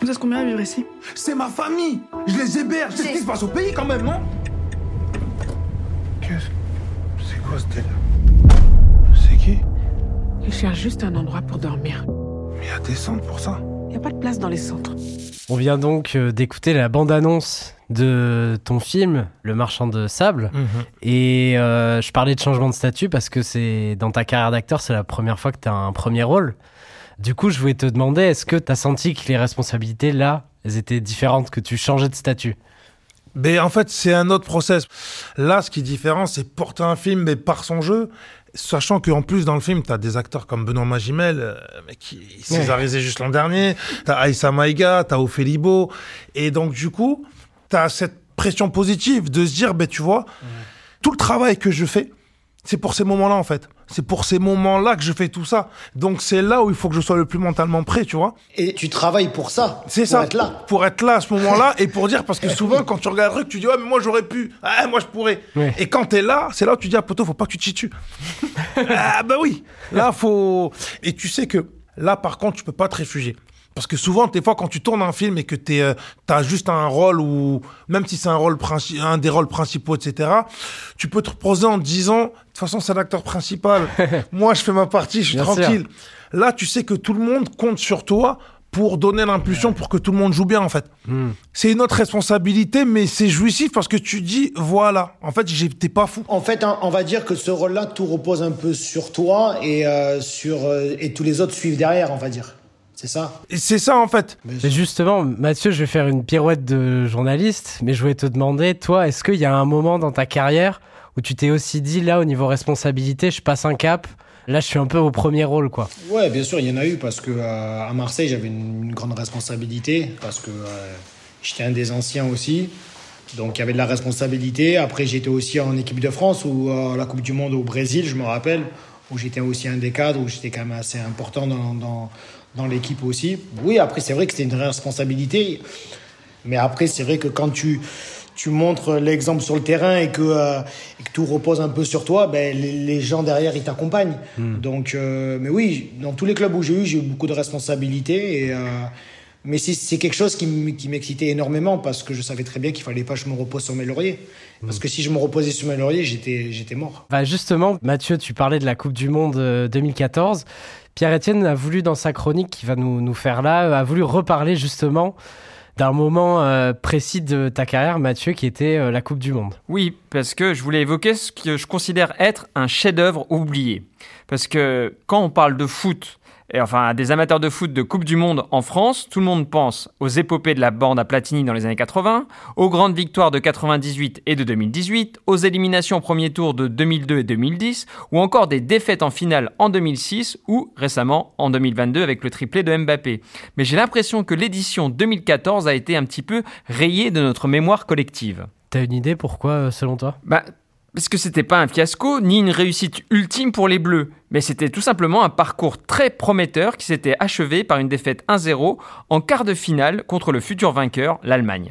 Speaker 9: Vous êtes combien à vivre ici?
Speaker 3: C'est ma famille. Je les héberge. C'est ce qui se passe au pays quand même, non?
Speaker 6: Qu'est-ce C'est quoi ce délire C'est qui?
Speaker 11: Il cherche juste un endroit pour dormir.
Speaker 6: Mais il y a des centres pour ça.
Speaker 11: Il n'y a pas de place dans les centres.
Speaker 1: On vient donc euh, d'écouter la bande-annonce de ton film, Le Marchand de Sable. Et euh, je parlais de changement de statut parce que c'est dans ta carrière d'acteur, c'est la première fois que tu as un premier rôle. Du coup, je voulais te demander, est-ce que tu as senti que les responsabilités, là, elles étaient différentes, que tu changeais de statut?
Speaker 3: Mais en fait, c'est un autre process. Là, ce qui est différent, c'est porter un film, mais par son jeu. Sachant qu'en plus, dans le film, tu as des acteurs comme Benoît Magimel, euh, mais qui césarisé juste l'an dernier. Tu as Aïssa Maïga, tu as Ophélie Beau. Et donc, du coup, tu as cette pression positive de se dire, ben, tu vois, tout le travail que je fais, c'est pour ces moments-là, en fait. C'est pour ces moments-là que je fais tout ça. Donc, c'est là où il faut que je sois le plus mentalement prêt, tu vois.
Speaker 2: Et tu travailles pour ça.
Speaker 3: C'est
Speaker 2: pour
Speaker 3: ça.
Speaker 2: être là.
Speaker 3: Pour être là à ce moment-là et pour dire, parce que souvent, quand tu regardes le truc, tu dis, ouais, mais moi, j'aurais pu. Ah, moi, je pourrais.
Speaker 1: Ouais.
Speaker 3: Et quand t'es là, c'est là où tu dis, ah, poteau, faut pas que tu te dessus. ah, bah oui. Là, faut. Et tu sais que là, par contre, tu peux pas te réfugier. Parce que souvent, des fois, quand tu tournes un film et que tu as juste un rôle ou même si c'est un rôle un des rôles principaux, etc., tu peux te reposer en te disant, de toute façon, c'est l'acteur principal. Moi, je fais ma partie, je suis
Speaker 1: Bien sûr.
Speaker 3: tranquille. Là, tu sais que tout le monde compte sur toi pour donner l'impulsion pour que tout le monde joue bien, en fait.
Speaker 1: Hmm.
Speaker 3: C'est une autre responsabilité, mais c'est jouissif parce que tu dis, voilà, en fait, j'étais pas fou.
Speaker 2: En fait, hein, on va dire que ce rôle-là, tout repose un peu sur toi et euh, sur euh, et tous les autres suivent derrière, on va dire. C'est ça.
Speaker 3: C'est ça, en fait.
Speaker 1: Mais justement, Mathieu, je vais faire une pirouette de journaliste, mais je voulais te demander, toi, est-ce qu'il y a un moment dans ta carrière où tu t'es aussi dit, là, au niveau responsabilité, je passe un cap, là, je suis un peu au premier rôle, quoi?
Speaker 2: Ouais, bien sûr, il y en a eu parce que euh, à Marseille, j'avais une, une grande responsabilité parce que euh, j'étais un des anciens aussi. Donc il y avait de la responsabilité. Après, j'étais aussi en équipe de France ou à la Coupe du Monde au Brésil, je me rappelle, où j'étais aussi un des cadres, où j'étais quand même assez important dans, dans, dans l'équipe aussi. Oui, après, c'est vrai que c'était une responsabilité. Mais après, c'est vrai que quand tu, tu montres l'exemple sur le terrain et que, euh, et que tout repose un peu sur toi, ben, les, les gens derrière, ils t'accompagnent. Donc, euh, mais oui, dans tous les clubs où j'ai eu, j'ai eu beaucoup de responsabilités. Et, euh, mais c'est- c'est quelque chose qui m'excitait énormément parce que je savais très bien qu'il fallait pas que je me repose sur mes lauriers. Parce que si je me reposais sur mes lauriers, j'étais mort.
Speaker 1: Bah justement, Mathieu, tu parlais de la Coupe du Monde euh, 2014. Pierre-Etienne a voulu, dans sa chronique qui va nous, faire là, a voulu reparler justement d'un moment euh, précis de ta carrière, Mathieu, qui était euh, la Coupe du Monde.
Speaker 4: Oui, parce que je voulais évoquer ce que je considère être un chef-d'œuvre oublié. Parce que quand on parle de foot, et enfin des amateurs de foot de Coupe du Monde en France, tout le monde pense aux épopées de la bande à Platini dans les années 80, aux grandes victoires de 98 et de 2018, aux éliminations au premier tour de 2002 et 2010, ou encore des défaites en finale en 2006 ou récemment en 2022 avec le triplé de Mbappé. Mais j'ai l'impression que l'édition 2014 a été un petit peu rayée de notre mémoire collective.
Speaker 1: T'as une idée pourquoi, euh, selon toi?
Speaker 4: Bah, parce que c'était pas un fiasco ni une réussite ultime pour les Bleus, mais c'était tout simplement un parcours très prometteur qui s'était achevé par une défaite 1-0 en quart de finale contre le futur vainqueur, l'Allemagne.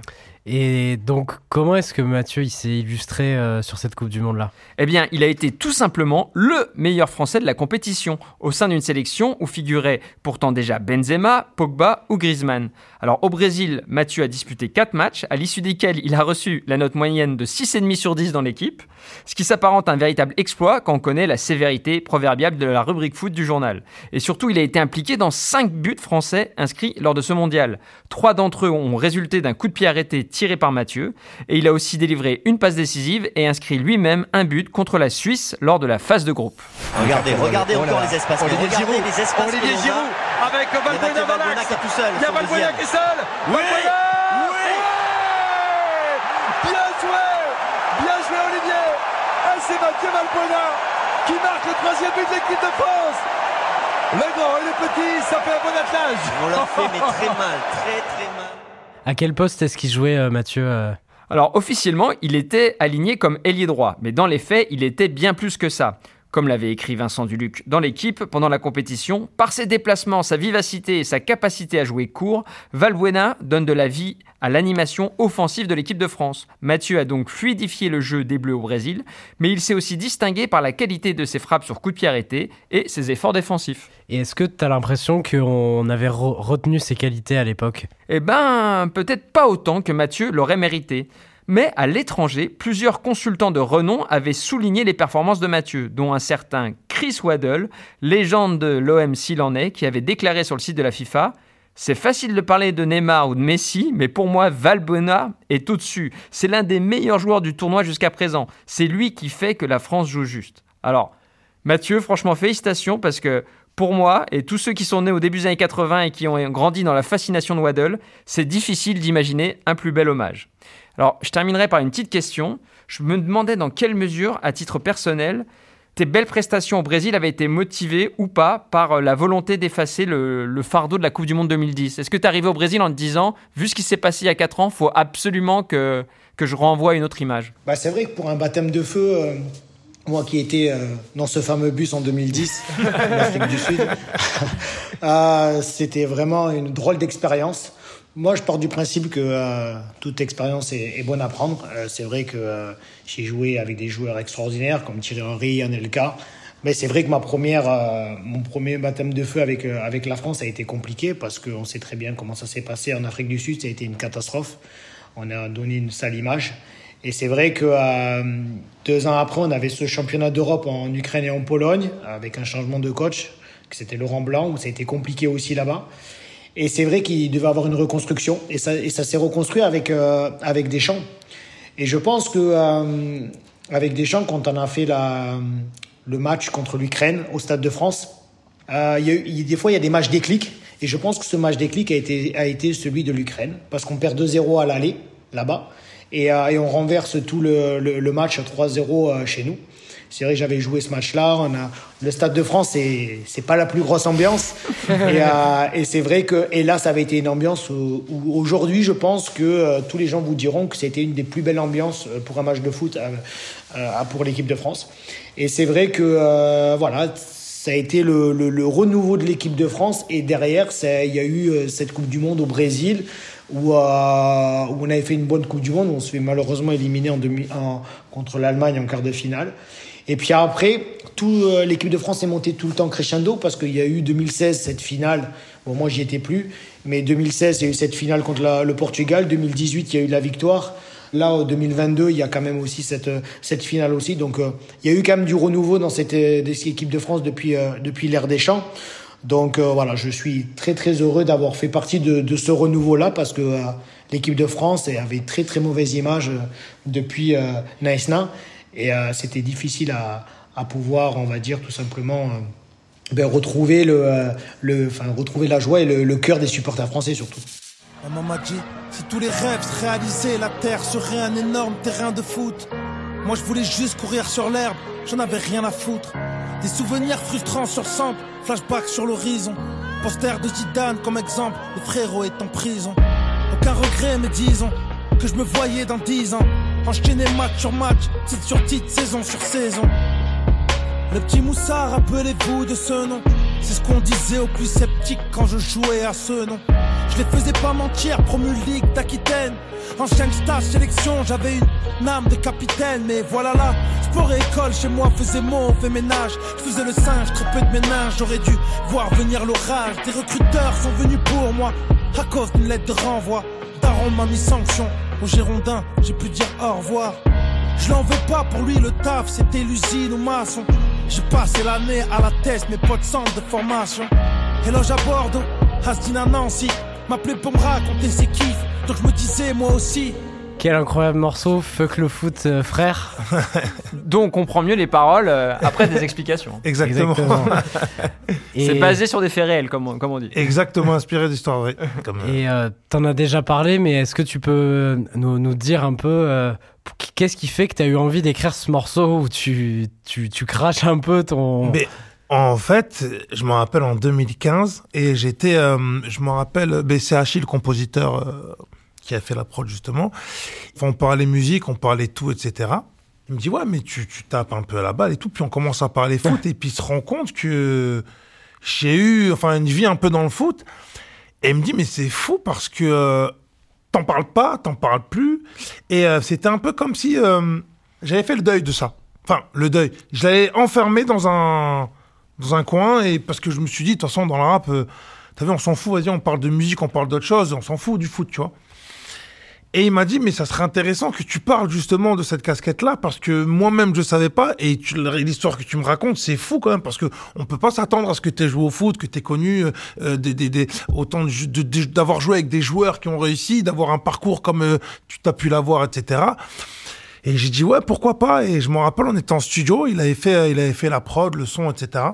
Speaker 1: Et donc, comment est-ce que Mathieu il s'est illustré euh, sur cette Coupe du Monde-là?
Speaker 4: Eh bien, il a été tout simplement le meilleur Français de la compétition, au sein d'une sélection où figuraient pourtant déjà Benzema, Pogba ou Griezmann. Alors, au Brésil, Mathieu a disputé 4 matchs, à l'issue desquels il a reçu la note moyenne de 6,5 sur 10 dans l'équipe, ce qui s'apparente à un véritable exploit quand on connaît la sévérité proverbiale de la rubrique foot du journal. Et surtout, il a été impliqué dans 5 buts français inscrits lors de ce mondial. Trois d'entre eux ont résulté d'un coup de pied arrêté tiré par Mathieu, et il a aussi délivré une passe décisive et inscrit lui-même un but contre la Suisse lors de la phase de groupe.
Speaker 7: Regardez, regardez encore les espaces.
Speaker 12: Olivier
Speaker 7: regardez
Speaker 12: Giroud.
Speaker 7: les espaces.
Speaker 12: Olivier Giroud. Avec
Speaker 7: Il y a
Speaker 12: Valbuena Valax.
Speaker 7: qui est tout seul.
Speaker 12: Il y a Valbuena qui est seul.
Speaker 7: Oui,
Speaker 12: Valbuena
Speaker 7: oui.
Speaker 12: Bien joué Bien joué Olivier Et c'est Mathieu Valbuena qui marque le troisième but de l'équipe de France Le grand et le petit, ça fait un bon attelage
Speaker 7: On l'a fait, mais très mal, très très mal.
Speaker 1: À quel poste est-ce qu'il jouait, euh, Mathieu euh
Speaker 4: Alors officiellement, il était aligné comme ailier droit, mais dans les faits, il était bien plus que ça. Comme l'avait écrit Vincent Duluc dans l'équipe pendant la compétition, par ses déplacements, sa vivacité et sa capacité à jouer court, Valbuena donne de la vie à l'animation offensive de l'équipe de France. Mathieu a donc fluidifié le jeu des Bleus au Brésil, mais il s'est aussi distingué par la qualité de ses frappes sur coup de pied arrêté et ses efforts défensifs.
Speaker 1: Et est-ce que tu as l'impression qu'on avait re- retenu ses qualités à l'époque?
Speaker 4: Eh ben, peut-être pas autant que Mathieu l'aurait mérité. Mais à l'étranger, plusieurs consultants de renom avaient souligné les performances de Mathieu, dont un certain Chris Waddle, légende de l'OM Silennais, qui avait déclaré sur le site de la FIFA C'est facile de parler de Neymar ou de Messi, mais pour moi, Valbuena est au-dessus. C'est l'un des meilleurs joueurs du tournoi jusqu'à présent. C'est lui qui fait que la France joue juste. Alors, Mathieu, franchement, félicitations parce que pour moi et tous ceux qui sont nés au début des années 80 et qui ont grandi dans la fascination de Waddle, c'est difficile d'imaginer un plus bel hommage. Alors, je terminerai par une petite question. Je me demandais dans quelle mesure, à titre personnel, tes belles prestations au Brésil avaient été motivées ou pas par euh, la volonté d'effacer le, fardeau de la Coupe du Monde 2010. Est-ce que tu es arrivé au Brésil en te disant, vu ce qui s'est passé il y a 4 ans, faut absolument que, que je renvoie une autre image
Speaker 2: Bah, c'est vrai que pour un baptême de feu, euh, moi qui étais euh, dans ce fameux bus en 2010, en Afrique du Sud, c'était vraiment une drôle d'expérience. Moi, je pars du principe que euh, toute expérience est, est bonne à prendre. Euh, c'est vrai que euh, j'ai joué avec des joueurs extraordinaires comme Thierry Henry, Anelka. Mais c'est vrai que ma première, euh, mon premier baptême de feu avec, euh, avec la France a été compliqué parce qu'on sait très bien comment ça s'est passé en Afrique du Sud. Ça a été une catastrophe. On a donné une sale image. Et c'est vrai que euh, deux ans après, on avait ce championnat d'Europe en Ukraine et en Pologne avec un changement de coach, que c'était Laurent Blanc, où ça a été compliqué aussi là-bas. Et c'est vrai qu'il devait avoir une reconstruction. Et ça, ça s'est reconstruit avec, euh, avec Deschamps. Et je pense que euh, avec Deschamps, quand on a fait le match contre l'Ukraine au Stade de France, euh, des fois, il y a des matchs déclic. Et je pense que ce match déclic a été, a été celui de l'Ukraine. Parce qu'on perd 2-0 à l'aller, là-bas. Et, euh, et on renverse tout le, le, le match à 3-0 euh, chez nous. C'est vrai que j'avais joué ce match-là. On a le Stade de France, c'est c'est pas la plus grosse ambiance. et euh, et c'est vrai que et là, ça avait été une ambiance où, où aujourd'hui, je pense que euh, tous les gens vous diront que c'était une des plus belles ambiances euh, pour un match de foot pour l'équipe de France. Et c'est vrai que euh, voilà, ça a été le, le, le renouveau de l'équipe de France. Et derrière, il y a eu cette Coupe du Monde au Brésil où, euh, où on avait fait une bonne Coupe du Monde. où On se fait malheureusement éliminer en demi, en, contre l'Allemagne en quart de finale. Et puis après, euh, l'équipe de France est montée tout le temps crescendo parce qu'il y a eu 2016 cette finale. Bon, moi j'y étais plus, mais 2016 il y a eu cette finale contre le Portugal. 2018 il y a eu la victoire. Là, en 2022, il y a quand même aussi cette, euh, cette finale aussi. Donc, euh, il y a eu quand même du renouveau dans cette, euh, cette équipe de France depuis, euh, depuis l'ère des champs. Donc, euh, voilà, je suis très, très heureux d'avoir fait partie de, de ce renouveau-là parce que euh, l'équipe de France avait très, très mauvaise image euh, depuis euh, Naïsna. Et euh, c'était difficile à, pouvoir, on va dire, tout simplement euh, ben, retrouver, le, euh, retrouver la joie et le, cœur des supporters français surtout.
Speaker 5: Maman m'a dit, si tous les rêves se réalisaient, la terre serait un énorme terrain de foot. Moi je voulais juste courir sur l'herbe, j'en avais rien à foutre. Des souvenirs frustrants sur le sample, flashback sur l'horizon. Poster de Zidane comme exemple, le frérot est en prison. Aucun regret mais disons que je me voyais dans dix ans.
Speaker 13: Enchaîner match sur match, titre sur titre, saison sur saison. Le petit Moussard, rappelez-vous de ce nom. C'est ce qu'on disait aux plus sceptiques quand je jouais à ce nom. Je les faisais pas mentir, promu Ligue d'Aquitaine. Ancien stage sélection, j'avais une âme de capitaine. Mais voilà là, sport et école chez moi faisait mauvais ménage. Je faisais le singe, trop peu de ménage. J'aurais dû voir venir l'orage. Des recruteurs sont venus pour moi à cause d'une lettre de renvoi. Daron m'a mis sanction. Au Girondin, j'ai pu dire au revoir. Je l'en veux pas pour lui, le taf, c'était l'usine ou maçon. J'ai passé l'année à la test, mes potes centre de formation. Éloge à Bordeaux, Asdine à Nancy. M'appelait pour me raconter ses kiffs, donc je me disais moi aussi.
Speaker 1: Quel incroyable morceau, fuck le foot, euh, frère.
Speaker 4: Dont on comprend mieux les paroles euh, après des explications.
Speaker 3: Exactement.
Speaker 1: Et-
Speaker 4: C'est basé sur des faits réels, comme on, comme on dit.
Speaker 3: Exactement inspiré d'histoire vraie. Comme, euh,
Speaker 1: Et euh, t'en as déjà parlé, mais est-ce que tu peux nous, nous dire un peu euh, qu'est-ce qui fait que t'as eu envie d'écrire ce morceau où tu, tu, tu craches un peu ton.
Speaker 3: Mais en fait, je me rappelle en 2015 et j'étais, euh, je me rappelle, c'est Achille, le compositeur euh, qui a fait la prod justement. Enfin, on parlait musique, on parlait tout, etc. Il me dit ouais, mais tu, tu tapes un peu à la balle et tout. Puis on commence à parler foot et puis il se rend compte que j'ai eu, enfin, une vie un peu dans le foot. Et il me dit mais c'est fou parce que euh, t'en parles pas, t'en parles plus. Et euh, c'était un peu comme si euh, j'avais fait le deuil de ça. Enfin, le deuil. Je l'avais enfermé dans un dans un coin et parce que je me suis dit de toute façon dans le rap, t'as on s'en fout. Vas-y, on parle de musique, on parle d'autre chose, on s'en fout du foot, tu vois. Et il m'a dit, mais ça serait intéressant que tu parles justement de cette casquette-là, parce que moi-même, je savais pas, et l'histoire que tu me racontes, c'est fou quand même, parce que on peut pas s'attendre à ce que tu aies joué au foot, que tu aies connu euh, euh, des, des, des- autant d'avoir joué avec des joueurs qui ont réussi, d'avoir un parcours comme euh, tu t'as pu l'avoir, etc. Et j'ai dit, ouais, pourquoi pas Et je me rappelle, on était en studio, il avait fait, il avait fait la prod, le son, etc.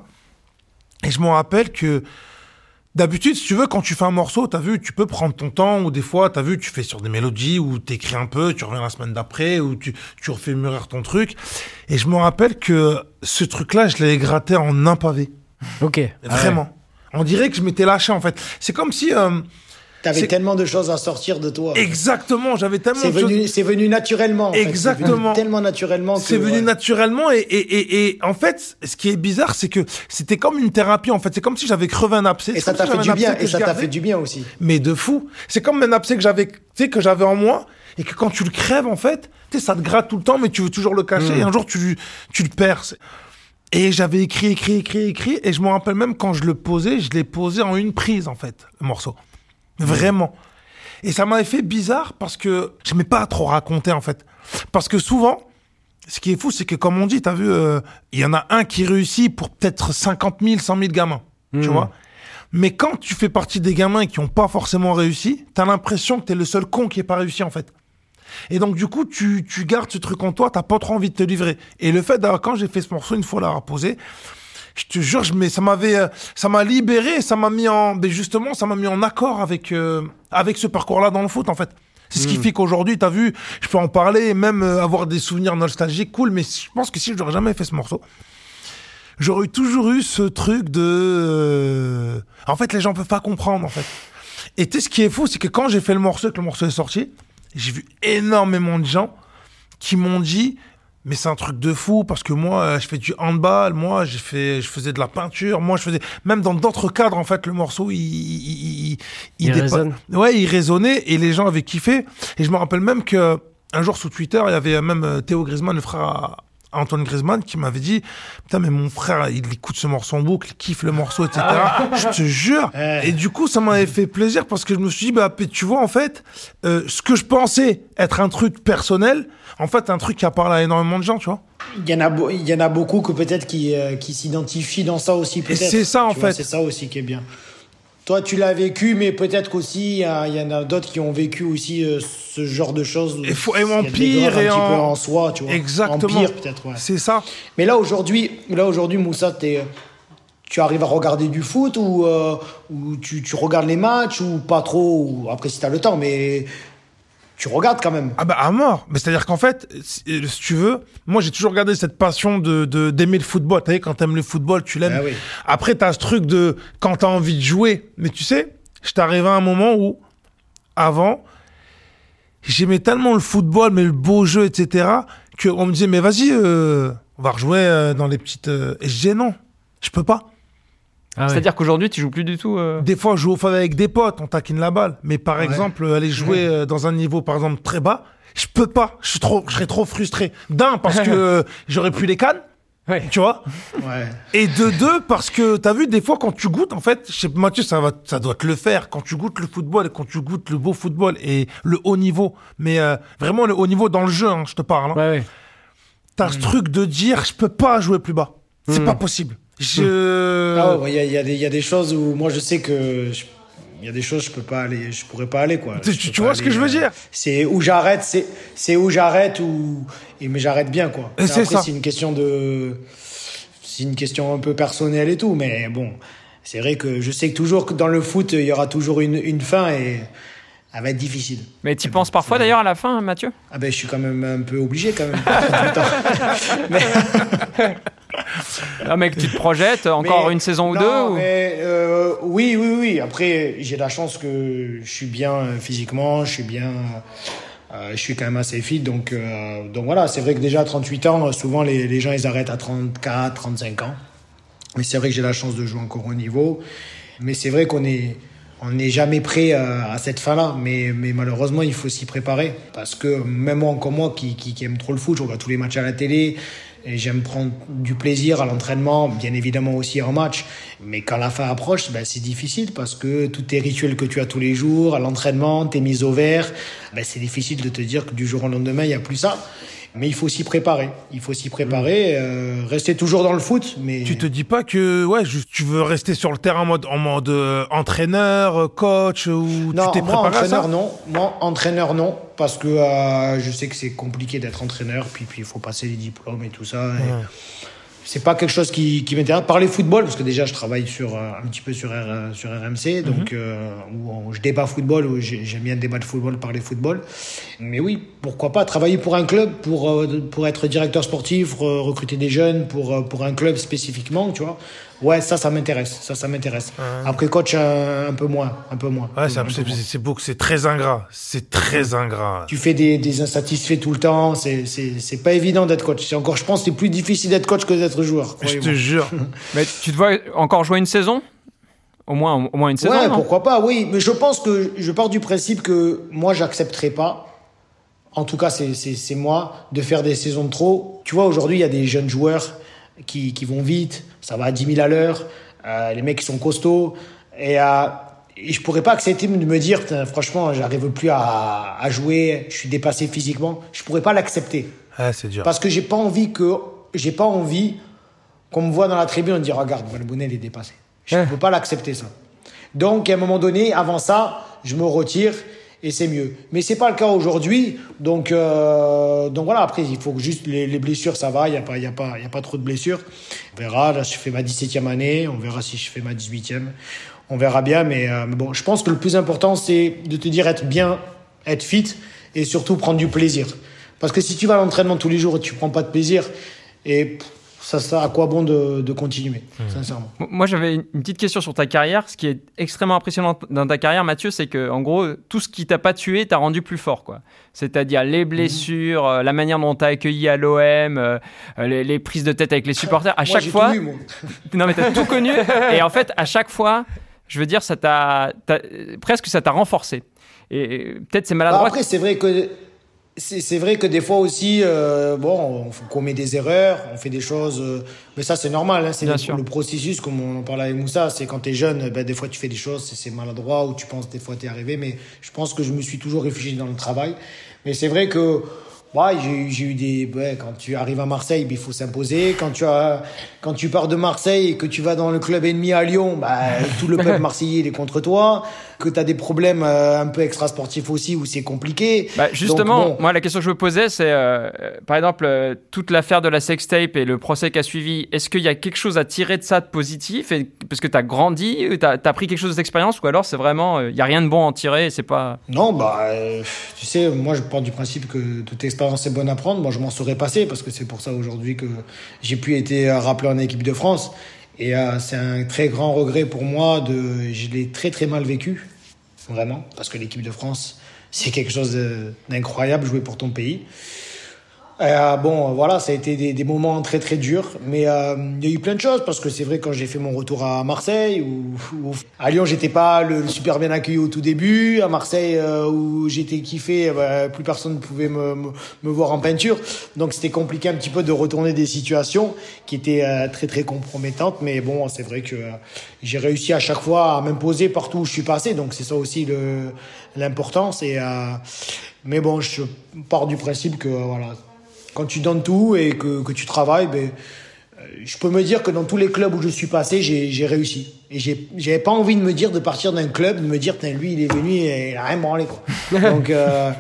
Speaker 3: Et je me rappelle que D'habitude, si tu veux, quand tu fais un morceau, t'as vu, tu peux prendre ton temps, ou des fois, t'as vu, tu fais sur des mélodies, ou t'écris un peu, tu reviens la semaine d'après, ou tu, tu refais mûrir ton truc. Et je me rappelle que ce truc-là, je l'avais gratté en un pavé.
Speaker 1: Ok.
Speaker 3: Vraiment. On dirait que je m'étais lâché, en fait. C'est comme si... euh,
Speaker 2: T'avais tellement de choses à sortir de toi.
Speaker 3: Exactement, j'avais tellement
Speaker 2: C'est
Speaker 3: de choses-
Speaker 2: venu, c'est venu naturellement. en fait.
Speaker 3: Exactement.
Speaker 2: venu tellement naturellement.
Speaker 3: C'est venu
Speaker 2: ouais.
Speaker 3: naturellement et, et, et, et en fait, ce qui est bizarre, c'est que c'était comme une thérapie. En fait, c'est comme si j'avais crevé un abcès.
Speaker 2: Et ça t'a fait du bien. Et ça t'a fait du bien aussi.
Speaker 3: Mais de fou. C'est comme un abcès que j'avais, tu sais, que j'avais en moi et que quand tu le crèves, en fait, tu sais, ça te gratte tout le temps, mais tu veux toujours le cacher.
Speaker 1: Mm.
Speaker 3: Et un jour, tu, tu le perds. Et j'avais écrit, écrit, écrit, écrit. Et je me rappelle même quand je le posais, je l'ai posé en une prise, en fait, le morceau. Vraiment. Et ça m'avait fait bizarre parce que j'aimais pas trop raconter, en fait. Parce que souvent, ce qui est fou, c'est que comme on dit, t'as vu, euh, il y en a un qui réussit pour peut-être 50 000, 100 000 gamins. Tu
Speaker 1: Mhm.
Speaker 3: vois Mais quand tu fais partie des gamins qui ont pas forcément réussi, t'as l'impression que t'es le seul con qui est pas réussi, en fait. Et donc, du coup, tu, tu gardes ce truc en toi, t'as pas trop envie de te livrer. Et le fait d'avoir, quand j'ai fait ce morceau, une fois l'avoir posé, je te jure, je, mais ça m'avait, euh, ça m'a libéré, ça m'a mis en, mais justement, ça m'a mis en accord avec, euh, avec ce parcours-là dans le foot, en fait. C'est ce qui
Speaker 1: Mm.
Speaker 3: fait qu'aujourd'hui, t'as vu, je peux en parler et même euh, avoir des souvenirs nostalgiques, cool, mais je pense que si je n'aurais jamais fait ce morceau, j'aurais toujours eu ce truc de, euh, en fait, les gens peuvent pas comprendre, en fait. Et tu sais, ce qui est fou, c'est que quand j'ai fait le morceau que le morceau est sorti, j'ai vu énormément de gens qui m'ont dit, mais c'est un truc de fou parce que moi, euh, je fais du handball, moi, j'ai fait, je faisais de la peinture, moi, je faisais, même dans d'autres cadres, en fait, le morceau, il, il, il,
Speaker 1: Il
Speaker 3: dépa-
Speaker 1: résonne.
Speaker 3: Ouais, il résonnait et les gens avaient kiffé. Et je me rappelle même que un jour sous Twitter, il y avait même euh, Théo Griezmann, le frère à Antoine Griezmann, qui m'avait dit Putain, mais mon frère, il écoute ce morceau en boucle, il kiffe le morceau, etc. je te jure. Et du coup, ça m'avait fait plaisir parce que je me suis dit Bah, tu vois, en fait, euh, ce que je pensais être un truc personnel, en fait, un truc qui a parlé à énormément de gens, tu vois.
Speaker 2: Il y en a, il y en a beaucoup que peut-être qui, euh, qui s'identifient dans ça aussi. peut-être.
Speaker 3: c'est ça, en
Speaker 2: Tu
Speaker 3: fait.
Speaker 2: C'est ça aussi qui est bien. Toi, tu l'as vécu, mais peut-être qu'aussi, il y, en a d'autres qui ont vécu aussi euh, ce genre de choses.
Speaker 3: Et, faut, et en pire et
Speaker 2: un petit
Speaker 3: en...
Speaker 2: peu en soi, tu vois.
Speaker 3: Exactement.
Speaker 2: En pire, peut-être, ouais.
Speaker 3: C'est ça.
Speaker 2: Mais là, aujourd'hui, là, aujourd'hui, Moussa, t'es- tu arrives à regarder du foot ou, euh, ou tu, tu regardes les matchs ou pas trop ou Après, si t'as le temps, mais tu regardes quand même.
Speaker 3: Ah bah à mort. Mais c'est-à-dire qu'en fait, si, euh, si tu veux, moi j'ai toujours gardé cette passion de d'aimer le football. Tu sais, quand t'aimes le football, tu l'aimes.
Speaker 2: Ah oui.
Speaker 3: Après, t'as ce truc de quand t'as envie de jouer. Mais tu sais, je t'arrive à un moment où, avant, j'aimais tellement le football, mais le beau jeu, etc., qu'on me disait, mais vas-y, euh, on va rejouer euh, dans les petites. Et je disais non, je peux pas.
Speaker 1: Ah ouais.
Speaker 4: C'est-à-dire qu'aujourd'hui, tu joues plus du tout. euh,
Speaker 3: Des fois, je joue au faveur avec des potes, on taquine la balle. Mais par exemple, aller jouer euh, dans un niveau, par exemple, très bas, je peux pas. Je suis trop, je serais trop frustré. D'un, parce que euh, j'aurais pu les cannes. Tu vois
Speaker 2: Ouais.
Speaker 3: Et de deux, parce que t'as vu, des fois, quand tu goûtes, en fait, je sais, Mathieu, ça, va, ça doit te le faire. Quand tu goûtes le football et quand tu goûtes le beau football et le haut niveau, mais euh, vraiment le haut niveau dans le jeu, hein, je te parle. hein.
Speaker 1: Ouais, ouais.
Speaker 3: T'as ce truc de dire, je peux pas jouer plus bas. C'est
Speaker 1: Mm.
Speaker 3: pas possible. Je.
Speaker 2: Ah ouais, il y, a- il y, il y a des choses où moi je sais que je- il y a des choses je peux pas aller, je pourrais pas aller quoi.
Speaker 3: Tu- vois ce que je veux
Speaker 2: aller,
Speaker 3: dire
Speaker 2: euh, C'est où j'arrête, c'est c'est où j'arrête ou et mais j'arrête bien quoi.
Speaker 3: Et c'est ça.
Speaker 2: c'est une question de c'est une question un peu personnelle et tout, mais bon, c'est vrai que je sais que toujours que dans le foot il y aura toujours une une fin et elle va être difficile.
Speaker 4: Mais tu penses parfois d'ailleurs à la fin, Mathieu?
Speaker 2: Ah ben je suis quand même un peu obligé quand même. Mais-
Speaker 4: Ah, mec, tu te projettes encore
Speaker 2: Mais-
Speaker 4: une saison ou
Speaker 2: non,
Speaker 4: deux ou-
Speaker 2: euh, oui, oui, oui. Après, j'ai la chance que je suis bien euh, physiquement, je suis bien. euh, je suis quand même assez fit, donc, euh, donc voilà. C'est vrai que déjà à 38 ans, souvent les, les gens ils arrêtent à 34, 35 ans. Mais c'est vrai que j'ai la chance de jouer encore au niveau. Mais c'est vrai qu'on est, on n'est jamais prêt à, cette fin-là. Mais, mais malheureusement, il faut s'y préparer. Parce que même moi, comme moi, qui, qui, qui aime trop le foot, je regarde tous les matchs à la télé. Et j'aime prendre du plaisir à l'entraînement, bien évidemment aussi en match. Mais quand la fin approche, ben, c'est difficile parce que tous tes rituels que tu as tous les jours, à l'entraînement, tes mises au vert, ben, c'est difficile de te dire que du jour au lendemain, il n'y a plus ça. Mais il faut s'y préparer. Il faut s'y préparer, euh, rester toujours dans le foot. Mais
Speaker 3: Tu te dis pas que ouais, juste, tu veux rester sur le terrain en mode, en mode euh, entraîneur, euh, coach, ou
Speaker 2: Non,
Speaker 3: tu t'es
Speaker 2: moi,
Speaker 3: préparé à ça
Speaker 2: entraîneur, non. Moi, entraîneur, non. Parce que euh, je sais que c'est compliqué d'être entraîneur. Puis, puis il faut passer les diplômes et tout ça. et C'est pas quelque chose qui, qui m'intéresse. Parler football, parce que déjà, je travaille sur, euh, un petit peu sur, R- sur RMC. Donc, euh, où on- je débat football, où j'ai- j'aime bien débattre football, parler football. Mais oui, pourquoi pas travailler pour un club, pour, euh, pour être directeur sportif, re- recruter des jeunes pour, euh, pour un club spécifiquement, tu vois. Ouais, ça, ça m'intéresse. Ça, ça m'intéresse. Après, coach, un, un peu moins. Un peu moins.
Speaker 3: Ouais, c'est
Speaker 2: Un peu
Speaker 3: c'est-
Speaker 2: moins.
Speaker 3: c'est beau, c'est très ingrat. C'est très ingrat.
Speaker 2: Tu fais des, des insatisfaits tout le temps. C'est, c'est, c'est pas évident d'être coach. C'est encore, je pense, que c'est plus difficile d'être coach que d'être joueur.
Speaker 3: Je te jure.
Speaker 4: Mais tu te vois encore jouer une saison? Au moins, au moins une saison
Speaker 2: Ouais,
Speaker 4: non?
Speaker 2: pourquoi pas, oui. Mais je pense que je pars du principe que moi, j'accepterai pas. En tout cas, c'est, c'est, c'est moi de faire des saisons de trop. Tu vois, aujourd'hui, il y a des jeunes joueurs qui, qui vont vite. Ça va à 10 000 à l'heure. Euh, les mecs qui sont costauds. Et, euh, et je pourrais pas accepter de me dire, franchement, j'arrive plus à, à jouer. Je suis dépassé physiquement. Je pourrais pas l'accepter.
Speaker 3: Ouais, c'est dur.
Speaker 2: Parce que j'ai pas envie que j'ai pas envie qu'on me voit dans la tribune et on dit regarde Valbonnet il est dépassé. Je ne peux pas l'accepter ça. Donc à un moment donné, avant ça, je me retire et c'est mieux. Mais c'est pas le cas aujourd'hui. Donc euh, donc voilà. Après il faut que juste les, les blessures ça va. Il y a pas il y a pas il y a pas trop de blessures. On verra. Là je fais ma 17e année. On verra si je fais ma 18e. On verra bien. Mais, euh, mais bon, je pense que le plus important c'est de te dire être bien, être fit et surtout prendre du plaisir. Parce que si tu vas à l'entraînement tous les jours et tu prends pas de plaisir, et ça, ça à quoi bon de, de continuer, sincèrement?
Speaker 4: Moi, j'avais une petite question sur ta carrière. Ce qui est extrêmement impressionnant dans ta carrière, Mathieu, c'est que, en gros, tout ce qui t'a pas tué t'a rendu plus fort, quoi. C'est-à-dire les blessures, euh, la manière dont t'as accueilli à l'OM, euh, euh, les, les prises de tête avec les supporters. À
Speaker 2: Moi,
Speaker 4: chaque fois,
Speaker 2: tout eu, moi.
Speaker 4: non mais t'as tout connu. Et en fait, à chaque fois, je veux dire, ça t'a, presque ça t'a renforcé. Et et peut-être c'est
Speaker 2: Bah,
Speaker 4: maladroit.
Speaker 2: après, c'est vrai que c'est vrai que des fois aussi, euh, bon, on commet des erreurs, on fait des choses, euh, mais ça c'est normal. Hein, c'est le, processus, comme on en parlait avec Moussa, c'est quand t'es jeune, ben, des fois tu fais des choses, c'est- maladroit ou tu penses des fois t'es arrivé, mais je pense que je me suis toujours réfugié dans le travail. Mais c'est vrai que ouais, j'ai eu- des, ouais, quand tu arrives à Marseille, ben, il faut s'imposer. Quand tu as, quand tu pars de Marseille et que tu vas dans le club ennemi à Lyon, bah, tout le peuple marseillais il est contre toi. Que tu as des problèmes euh, un peu extrasportifs aussi où c'est compliqué.
Speaker 4: Bah, justement,
Speaker 2: Donc, bon.
Speaker 4: moi la question que je me posais, c'est euh, euh, par exemple euh, toute l'affaire de la sextape et le procès qui a suivi. Est-ce qu'il y a quelque chose à tirer de ça de positif et, Parce que tu as grandi, tu as, pris quelque chose d'expérience ou alors c'est vraiment, il y a rien de bon à en tirer et c'est pas.
Speaker 2: Non, bah, tu sais, moi je pars du principe que toute expérience est bonne à prendre. Moi je m'en serais passé parce que c'est pour ça aujourd'hui que j'ai pu être euh, rappelé en équipe de France. Et euh, c'est un très grand regret pour moi. De, je l'ai très très mal vécu. Vraiment, parce que l'équipe de France, c'est quelque chose d'incroyable jouer pour ton pays. Euh, bon, voilà, ça a été des, moments très très durs, mais euh, il y a eu plein de choses parce que c'est vrai quand j'ai fait mon retour à Marseille ou, à Lyon, j'étais pas le, super bien accueilli au tout début. À Marseille, euh, où j'étais kiffé, bah, plus personne ne pouvait me, voir en peinture, donc c'était compliqué un petit peu de retourner des situations qui étaient très très compromettantes. Mais bon, c'est vrai que j'ai réussi à chaque fois à m'imposer partout où je suis passé, donc c'est ça aussi l'importance. Et mais bon, je pars du principe que voilà quand tu donnes tout et que, que tu travailles, ben, euh, je peux me dire que dans tous les clubs où je suis passé, j'ai réussi. Et j'avais pas envie de me dire de partir d'un club, de me dire, lui, il est venu et il a rien branlé, quoi. Donc, euh,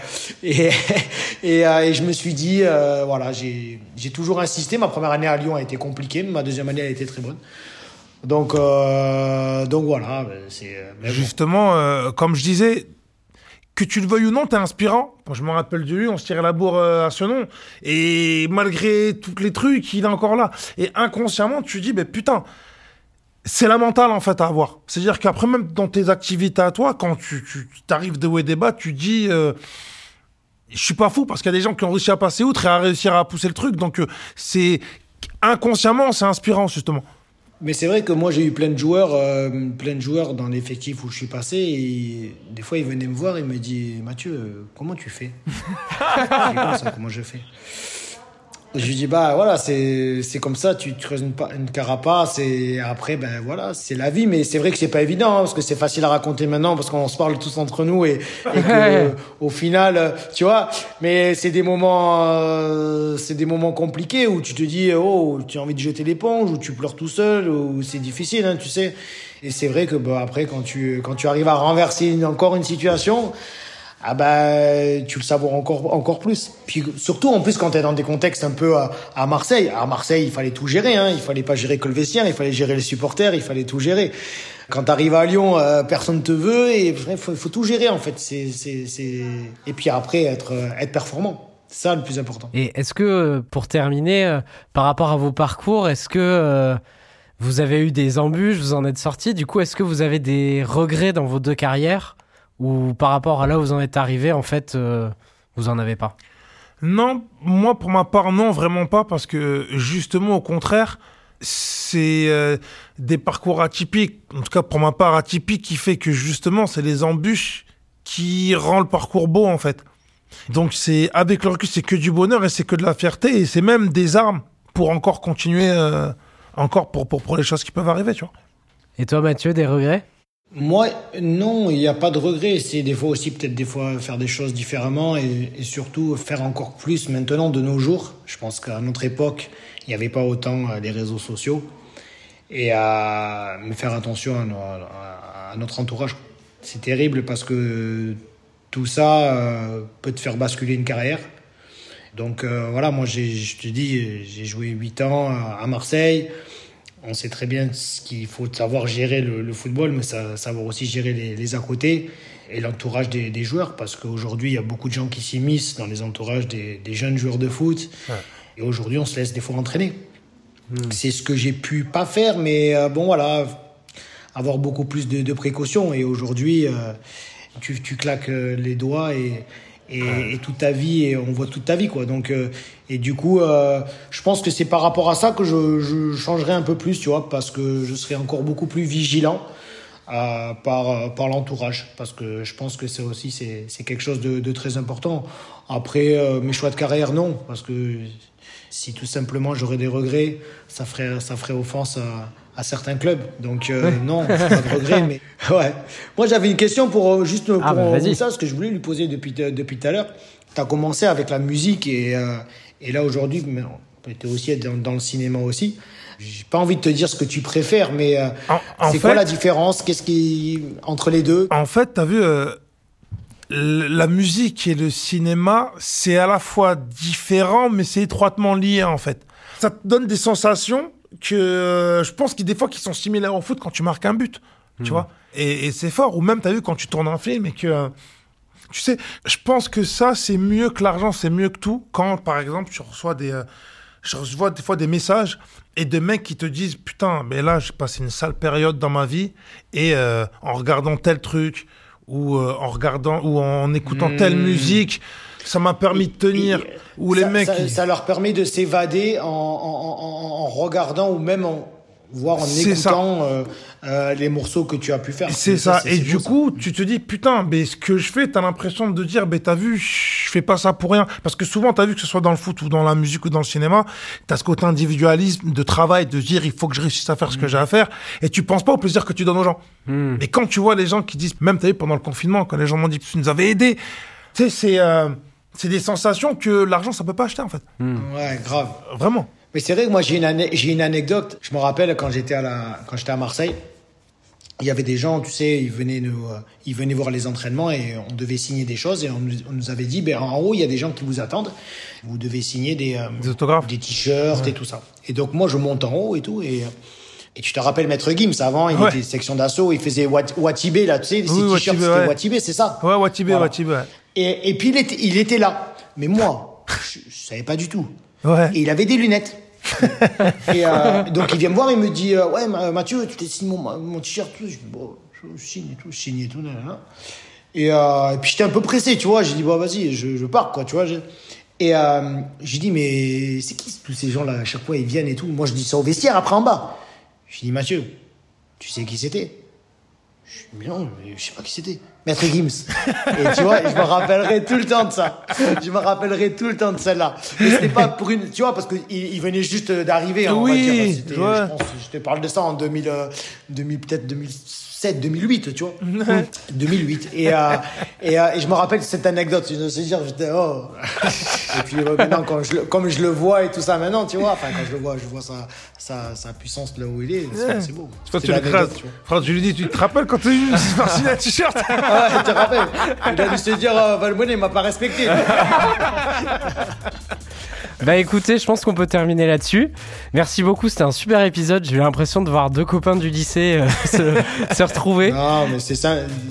Speaker 2: et, et, euh, et, je me suis dit, euh, voilà, j'ai toujours insisté. Ma première année à Lyon a été compliquée, mais ma deuxième année a été très bonne. Donc, donc voilà. c'est
Speaker 3: Justement, comme je disais, que tu le veuilles ou non, t'es inspirant. je me rappelle de lui, on se tirait la bourre euh, à ce nom. Et malgré tous les trucs, il est encore là. Et inconsciemment, tu dis, ben putain, c'est la mentale en fait à avoir. C'est-à-dire qu'après, même dans tes activités à toi, quand tu, tu arrives de haut et des bas, tu dis, euh, je suis pas fou parce qu'il y a des gens qui ont réussi à passer outre et à réussir à pousser le truc. Donc, euh, c'est inconsciemment, c'est inspirant justement.
Speaker 2: Mais c'est vrai que moi j'ai eu plein de joueurs, euh, plein de joueurs dans l'effectif où je suis passé et des fois ils venaient me voir et me disaient Mathieu, comment tu fais? Comment je fais? Je lui dis bah voilà c'est c'est comme ça tu, creuses une, une, carapace et après ben voilà c'est la vie. Mais c'est vrai que c'est pas évident hein, parce que c'est facile à raconter maintenant parce qu'on se parle tous entre nous et, et que, au final tu vois. Mais c'est des moments euh, c'est des moments compliqués où tu te dis oh tu as envie de jeter l'éponge ou tu pleures tout seul ou c'est difficile hein, tu sais. Et c'est vrai que bah, après quand tu quand tu arrives à renverser une, encore une situation ah bah tu le savoures encore encore plus. Puis surtout en plus quand tu es dans des contextes un peu à, Marseille. À Marseille, il fallait tout gérer hein, il fallait pas gérer que le vestiaire, il fallait gérer les supporters, il fallait tout gérer. Quand tu arrives à Lyon, euh, personne te veut et il faut, faut, tout gérer en fait, c'est c'est et puis après être être performant. Ça le plus important.
Speaker 1: Et est-ce que pour terminer euh, par rapport à vos parcours, est-ce que euh, vous avez eu des embûches, vous en êtes sortis. Du coup, est-ce que vous avez des regrets dans vos deux carrières? Ou par rapport à là où vous en êtes arrivé, en fait, euh, vous en avez pas
Speaker 3: Non, moi pour ma part, non, vraiment pas, parce que justement, au contraire, c'est euh, des parcours atypiques, en tout cas pour ma part atypique, qui fait que justement, c'est les embûches qui rend le parcours beau, en fait. Donc c'est avec le recul, c'est que du bonheur et c'est que de la fierté et c'est même des armes pour encore continuer, euh, encore pour, pour, pour les choses qui peuvent arriver, tu vois.
Speaker 1: Et toi, Mathieu, des regrets?
Speaker 2: Moi, non, il n'y a pas de regret. C'est des fois aussi peut-être des fois faire des choses différemment et, surtout faire encore plus maintenant de nos jours. Je pense qu'à notre époque, il n'y avait pas autant euh, des réseaux sociaux et à faire attention à, à notre entourage. C'est terrible parce que tout ça euh, peut te faire basculer une carrière. Donc euh, voilà, moi je te dis, j'ai joué 8 ans à Marseille on sait très bien ce qu'il faut savoir gérer le, football, mais ça, savoir aussi gérer les, à côté et l'entourage des, joueurs, parce qu'aujourd'hui, il y a beaucoup de gens qui s'immiscent dans les entourages des, jeunes joueurs de foot. Et aujourd'hui, on se laisse des fois entraîner. Hmm. C'est ce que j'ai pu pas faire, mais euh, bon, voilà, avoir beaucoup plus de, précautions. Et aujourd'hui, euh, tu, tu, claques euh, les doigts et, et, toute ta vie et on voit toute ta vie quoi. Donc euh, et du coup euh, je pense que c'est par rapport à ça que je, je changerai un peu plus tu vois parce que je serai encore beaucoup plus vigilant euh, par par l'entourage. Parce que je pense que c'est aussi c'est c'est quelque chose de, de, très important. Après euh, mes choix de carrière non. Parce que si tout simplement j'aurais des regrets ça ferait ça ferait offense à à certains clubs. Donc euh, non, pas de regret. mais ouais. Moi j'avais une question pour euh, juste pour ah, ça, ce que je voulais lui poser depuis depuis tout à l'heure. Tu as commencé avec la musique et euh, et là aujourd'hui, tu es aussi dans, dans, le cinéma aussi. J'ai pas envie de te dire ce que tu préfères, mais c'est quoi la différence? Qu'est-ce qui entre les deux?
Speaker 3: En fait, tu as vu la musique et le cinéma, c'est à la fois différent, mais c'est étroitement lié en fait. Ça te donne des sensations que euh, je pense qu'il des fois qui sont similaires au foot quand tu marques un but, tu hmm. vois. Et, c'est fort. Ou même, tu as vu, quand tu tournes un film et que. Euh, tu sais, je pense que ça, c'est mieux que l'argent, c'est mieux que tout. Quand, par exemple, tu reçois des. Euh, je reçois des fois des messages et des mecs qui te disent Putain, mais là, j'ai passé une sale période dans ma vie et en regardant tel truc ou euh, en regardant ou en écoutant telle
Speaker 2: Hmm.
Speaker 3: musique, ça m'a permis de tenir.
Speaker 2: Et-
Speaker 3: ou les
Speaker 2: ça,
Speaker 3: mecs,
Speaker 2: ça,
Speaker 3: ils-
Speaker 2: ça leur permet de s'évader en, en- en- en regardant ou même en voire en écoutant euh, euh, les morceaux que tu as pu faire.
Speaker 3: C'est ça. Et du
Speaker 2: beau, ça.
Speaker 3: coup, tu te dis, putain, mais ce que je fais, t'as l'impression de dire, ben t'as vu, je fais pas ça pour rien. Parce que souvent, t'as vu que ce soit dans le foot ou dans la musique ou dans le cinéma, t'as ce côté individualisme de travail, de dire, il faut que je réussisse à faire ce que j'ai à faire. Et tu penses pas au plaisir que tu donnes aux gens. Et quand tu vois les gens qui disent, même t'as vu pendant le confinement, quand les gens m'ont dit, tu nous avais aidés, tu sais, c'est, euh, c'est des sensations que l'argent, ça peut pas acheter, en fait.
Speaker 2: Ouais, grave.
Speaker 3: Vraiment.
Speaker 2: Mais c'est vrai que moi j'ai une, j'ai une anecdote. Je me rappelle quand j'étais à la, quand j'étais à Marseille, il y avait des gens, tu sais, ils venaient nous, euh, ils venaient voir les entraînements et on devait signer des choses et on nous, on nous avait dit, ben en haut il y a des gens qui vous attendent, vous devez signer des, euh,
Speaker 3: Des autographes.
Speaker 2: des t-shirts et tout ça. Et donc moi je monte en haut et tout et et tu te rappelles Maître Gims avant, il
Speaker 3: Ouais.
Speaker 2: était section d'assaut, il faisait Wat- Watibé là, tu sais,
Speaker 3: Oui,
Speaker 2: t-shirts
Speaker 3: Watibé,
Speaker 2: c'était
Speaker 3: ouais.
Speaker 2: Watibé, c'est ça?
Speaker 3: Ouais, Watibé,
Speaker 2: Voilà.
Speaker 3: Watibé, ouais.
Speaker 2: Et, et puis il était, il était là. Mais moi, je, je savais pas du tout.
Speaker 3: Ouais.
Speaker 2: Et il avait des lunettes. et euh, donc il vient me voir, il me dit euh, Ouais, Ma- Mathieu, tu t'es signé mon, mon t-shirt, tout. Je dis Bon, je signe et tout, je signe et tout. nanana. Et, euh, et puis j'étais un peu pressé, tu vois. J'ai dit Bon, vas-y, je, je pars, quoi, tu vois. Et euh, j'ai dit Mais c'est qui tous ces gens-là À chaque fois, ils viennent et tout? Moi, je dis ça au vestiaire, après en bas. Je dis Mathieu, tu sais qui c'était? Je dis, mais non, mais je sais pas qui c'était. Maître Gims. Et tu vois, je me rappellerai tout le temps de ça. Je me rappellerai tout le temps de celle-là. Mais c'était pas pour une, tu vois, parce qu'il il venait juste d'arriver. hein, on va
Speaker 3: Oui,
Speaker 2: dire.
Speaker 3: Ouais.
Speaker 2: Je pense, je te parle de ça en 2000, euh, 2000 peut-être 2007, 2008, tu vois. 2008. Et, euh, et, euh, et je me rappelle cette anecdote. Je sais dire, j'étais, oh. Et puis euh, maintenant, quand je, comme je le vois et tout ça maintenant, tu vois, enfin, quand je le vois, je vois sa, sa, sa puissance là où il est. C'est, beau. C'est
Speaker 3: tu le
Speaker 2: l'anecdote,
Speaker 3: crases.
Speaker 2: tu vois.
Speaker 3: Frère, je lui dis, tu te rappelles quand t'as eu par signer un t-shirt
Speaker 2: Ah, je te rappelle. Il a dû se dire, euh, Valbuena, il m'a pas respecté.
Speaker 1: Bah écoutez, je pense qu'on peut terminer là-dessus. Merci beaucoup, c'était un super épisode. J'ai eu l'impression de voir deux copains du lycée euh, se, se retrouver.
Speaker 2: Non, mais c'est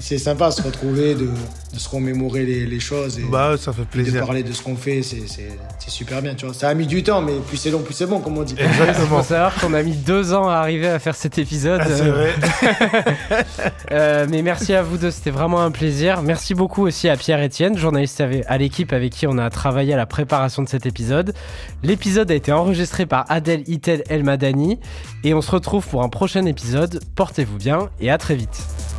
Speaker 2: c'est sympa de se retrouver, de, de se remémorer les, les choses et
Speaker 3: Bah, ça fait
Speaker 2: de
Speaker 3: plaisir.
Speaker 2: parler de ce qu'on fait. C'est c'est- c'est super bien, tu vois. Ça a mis du temps, mais plus c'est long, plus c'est bon, comme on dit.
Speaker 1: Il
Speaker 3: Exactement.
Speaker 1: faut savoir qu'on a mis deux ans à arriver à faire cet épisode.
Speaker 3: Ah, c'est
Speaker 1: Euh,
Speaker 3: vrai.
Speaker 1: Euh, mais merci à vous deux, c'était vraiment un plaisir. Merci beaucoup aussi à Pierre-Etienne, journaliste avec- à l'équipe avec qui on a travaillé à la préparation de cet épisode. L'épisode a été enregistré par Adèle Itel El Madani et on se retrouve pour un prochain épisode. Portez-vous bien et à très vite.